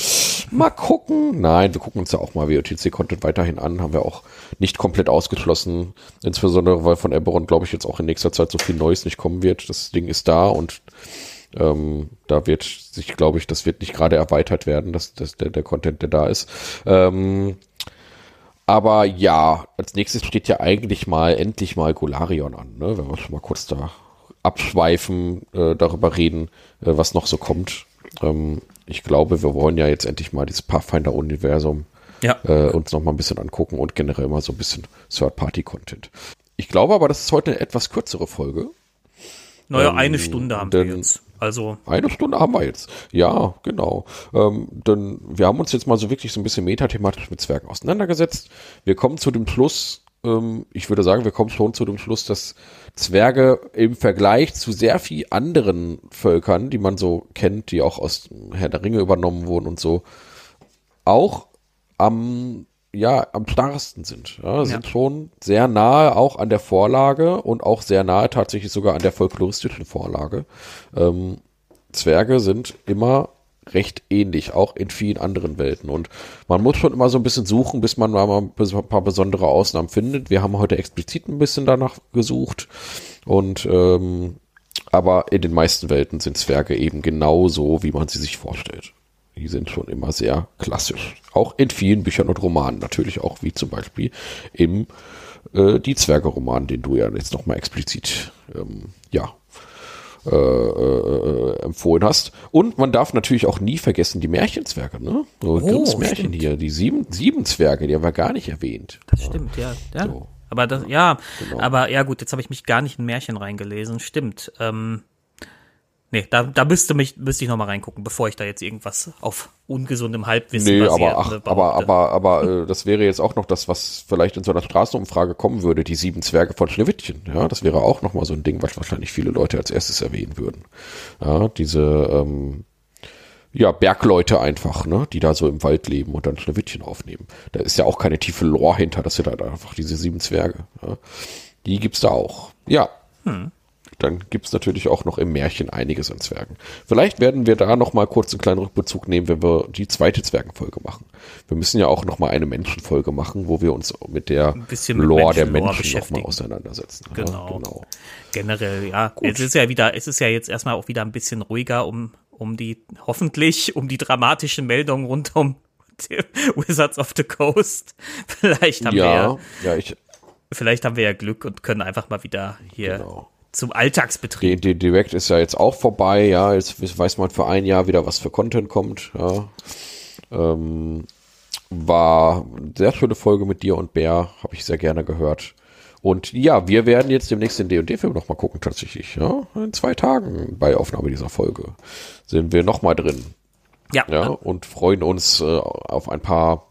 mal gucken. Nein, wir gucken uns ja auch mal WOTC-Content weiterhin an. Haben wir auch nicht komplett ausgeschlossen. Insbesondere, weil von Eberron, glaube ich, jetzt auch in nächster Zeit so viel Neues nicht kommen wird. Das Ding ist da und ähm, da wird sich, glaube ich, das wird nicht gerade erweitert werden, dass, dass der, der Content, der da ist. Ähm, aber ja, als nächstes steht ja eigentlich mal endlich mal Golarion an, ne? wenn wir schon mal kurz da abschweifen, äh, darüber reden, äh, was noch so kommt. Ähm, ich glaube, wir wollen ja jetzt endlich mal dieses Pathfinder-Universum ja. äh, uns noch mal ein bisschen angucken und generell mal so ein bisschen Third-Party-Content. Ich glaube aber, das ist heute eine etwas kürzere Folge. Naja, ähm, eine Stunde haben wir jetzt. Also eine Stunde haben wir jetzt. Ja, genau. Ähm, denn wir haben uns jetzt mal so wirklich so ein bisschen metathematisch mit Zwergen auseinandergesetzt. Wir kommen zu dem Schluss, ähm, ich würde sagen, wir kommen schon zu dem Schluss, dass Zwerge im Vergleich zu sehr viel anderen Völkern, die man so kennt, die auch aus Herr der Ringe übernommen wurden und so, auch am ja, am starrsten sind. Ja, sind ja. schon sehr nahe auch an der Vorlage und auch sehr nahe tatsächlich sogar an der folkloristischen Vorlage. Ähm, Zwerge sind immer recht ähnlich, auch in vielen anderen Welten. Und man muss schon immer so ein bisschen suchen, bis man mal ein paar besondere Ausnahmen findet. Wir haben heute explizit ein bisschen danach gesucht. Und ähm, aber in den meisten Welten sind Zwerge eben genauso, wie man sie sich vorstellt. Die sind schon immer sehr klassisch. Auch in vielen Büchern und Romanen natürlich auch, wie zum Beispiel im äh, Die Zwerge-Roman, den du ja jetzt nochmal explizit, ähm, ja, äh, äh, empfohlen hast. Und man darf natürlich auch nie vergessen die Märchenzwerge, ne? So oh, Grimms Märchen stimmt. hier, die sieben, sieben Zwerge, die haben wir gar nicht erwähnt. Das ja. stimmt, ja. ja. So. Aber das, ja, genau. aber ja gut, jetzt habe ich mich gar nicht in Märchen reingelesen. Stimmt. Ähm, Nee, da, da müsste mich, müsste ich nochmal reingucken, bevor ich da jetzt irgendwas auf ungesundem Halbwissen nee, aber, ach, aber, aber, aber, äh, das wäre jetzt auch noch das, was vielleicht in so einer Straßenumfrage kommen würde, die sieben Zwerge von Schneewittchen. Ja, das wäre auch nochmal so ein Ding, was wahrscheinlich viele Leute als erstes erwähnen würden. Ja, diese, ähm, ja, Bergleute einfach, ne, die da so im Wald leben und dann Schneewittchen aufnehmen. Da ist ja auch keine tiefe Lore hinter, das sind halt einfach diese sieben Zwerge. Ja. Die gibt's da auch. Ja. Hm dann gibt es natürlich auch noch im Märchen einiges an Zwergen. Vielleicht werden wir da noch mal kurz einen kleinen Rückbezug nehmen, wenn wir die zweite Zwergenfolge machen. Wir müssen ja auch noch mal eine Menschenfolge machen, wo wir uns mit der Lore mit der Menschen noch mal auseinandersetzen. Genau. Ja, genau. Generell, ja. Gut. Es ist ja wieder, es ist ja jetzt erstmal auch wieder ein bisschen ruhiger um, um die, hoffentlich, um die dramatischen Meldungen rund um Wizards of the Coast. Vielleicht haben ja, wir ja, ich, vielleicht haben wir ja Glück und können einfach mal wieder hier genau zum Alltagsbetrieb. Die, die Direct ist ja jetzt auch vorbei, ja, jetzt weiß man für ein Jahr wieder, was für Content kommt, ja. Ähm, war eine sehr schöne Folge mit dir und Bär, habe ich sehr gerne gehört. Und ja, wir werden jetzt demnächst den D&D-Film nochmal gucken, tatsächlich, ja. In zwei Tagen bei Aufnahme dieser Folge sind wir nochmal drin. Ja. ja. Und freuen uns äh, auf ein paar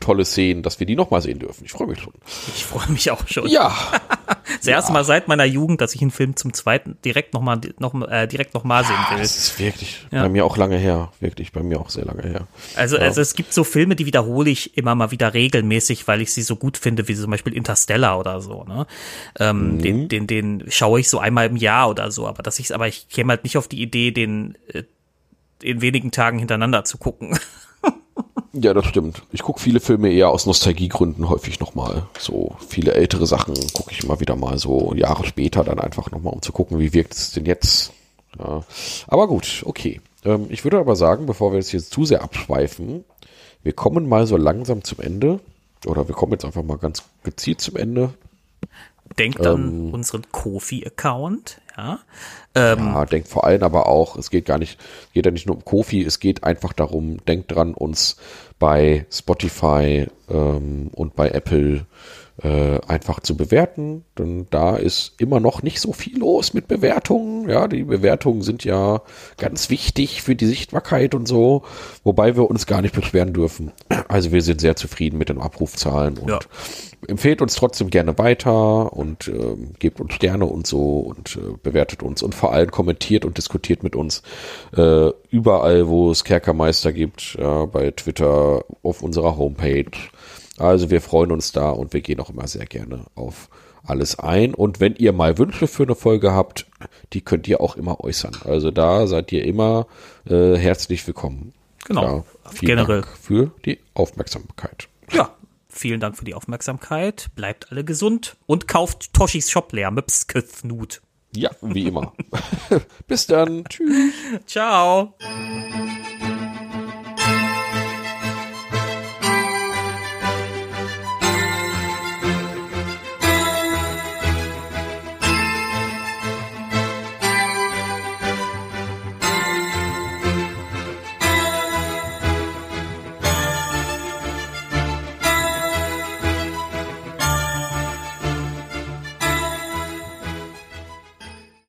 tolle Szenen, dass wir die nochmal sehen dürfen. Ich freue mich schon. Ich freue mich auch schon. Ja. das erste Mal seit meiner Jugend, dass ich einen Film zum zweiten direkt nochmal noch, äh, direkt noch mal sehen will. Das ist wirklich ja. bei mir auch lange her. Wirklich bei mir auch sehr lange her. Also, ja. also es gibt so Filme, die wiederhole ich immer mal wieder regelmäßig, weil ich sie so gut finde, wie zum Beispiel Interstellar oder so. Ne? Ähm, mhm. den, den, den schaue ich so einmal im Jahr oder so. Aber dass ich aber ich käme halt nicht auf die Idee, den äh, in wenigen Tagen hintereinander zu gucken. Ja, das stimmt. Ich gucke viele Filme eher aus Nostalgiegründen häufig nochmal. So viele ältere Sachen gucke ich immer wieder mal so Jahre später dann einfach nochmal, um zu gucken, wie wirkt es denn jetzt. Ja. Aber gut, okay. Ähm, ich würde aber sagen, bevor wir jetzt hier zu sehr abschweifen, wir kommen mal so langsam zum Ende. Oder wir kommen jetzt einfach mal ganz gezielt zum Ende. Denkt Ähm. an unseren Kofi-Account, ja. Ähm, Ja, denkt vor allem aber auch, es geht gar nicht, geht ja nicht nur um Kofi, es geht einfach darum, denkt dran, uns bei Spotify ähm, und bei Apple äh, einfach zu bewerten, denn da ist immer noch nicht so viel los mit Bewertungen. Ja, die Bewertungen sind ja ganz wichtig für die Sichtbarkeit und so, wobei wir uns gar nicht beschweren dürfen. Also wir sind sehr zufrieden mit den Abrufzahlen und Ja. empfehlt uns trotzdem gerne weiter und ähm, gebt uns Sterne und so und äh, bewertet uns und vor allem kommentiert und diskutiert mit uns äh, überall, wo es Kerkermeister gibt, ja, bei Twitter, auf unserer Homepage. Also wir freuen uns da und wir gehen auch immer sehr gerne auf alles ein. Und wenn ihr mal Wünsche für eine Folge habt, die könnt ihr auch immer äußern. Also da seid ihr immer äh, herzlich willkommen. Genau. vielen Generell. Dank für die Aufmerksamkeit. ja, vielen Dank für die Aufmerksamkeit. Bleibt alle gesund und kauft Toshis Shop leer mit Knut. Ja, wie immer. Bis dann. Tschüss. Ciao.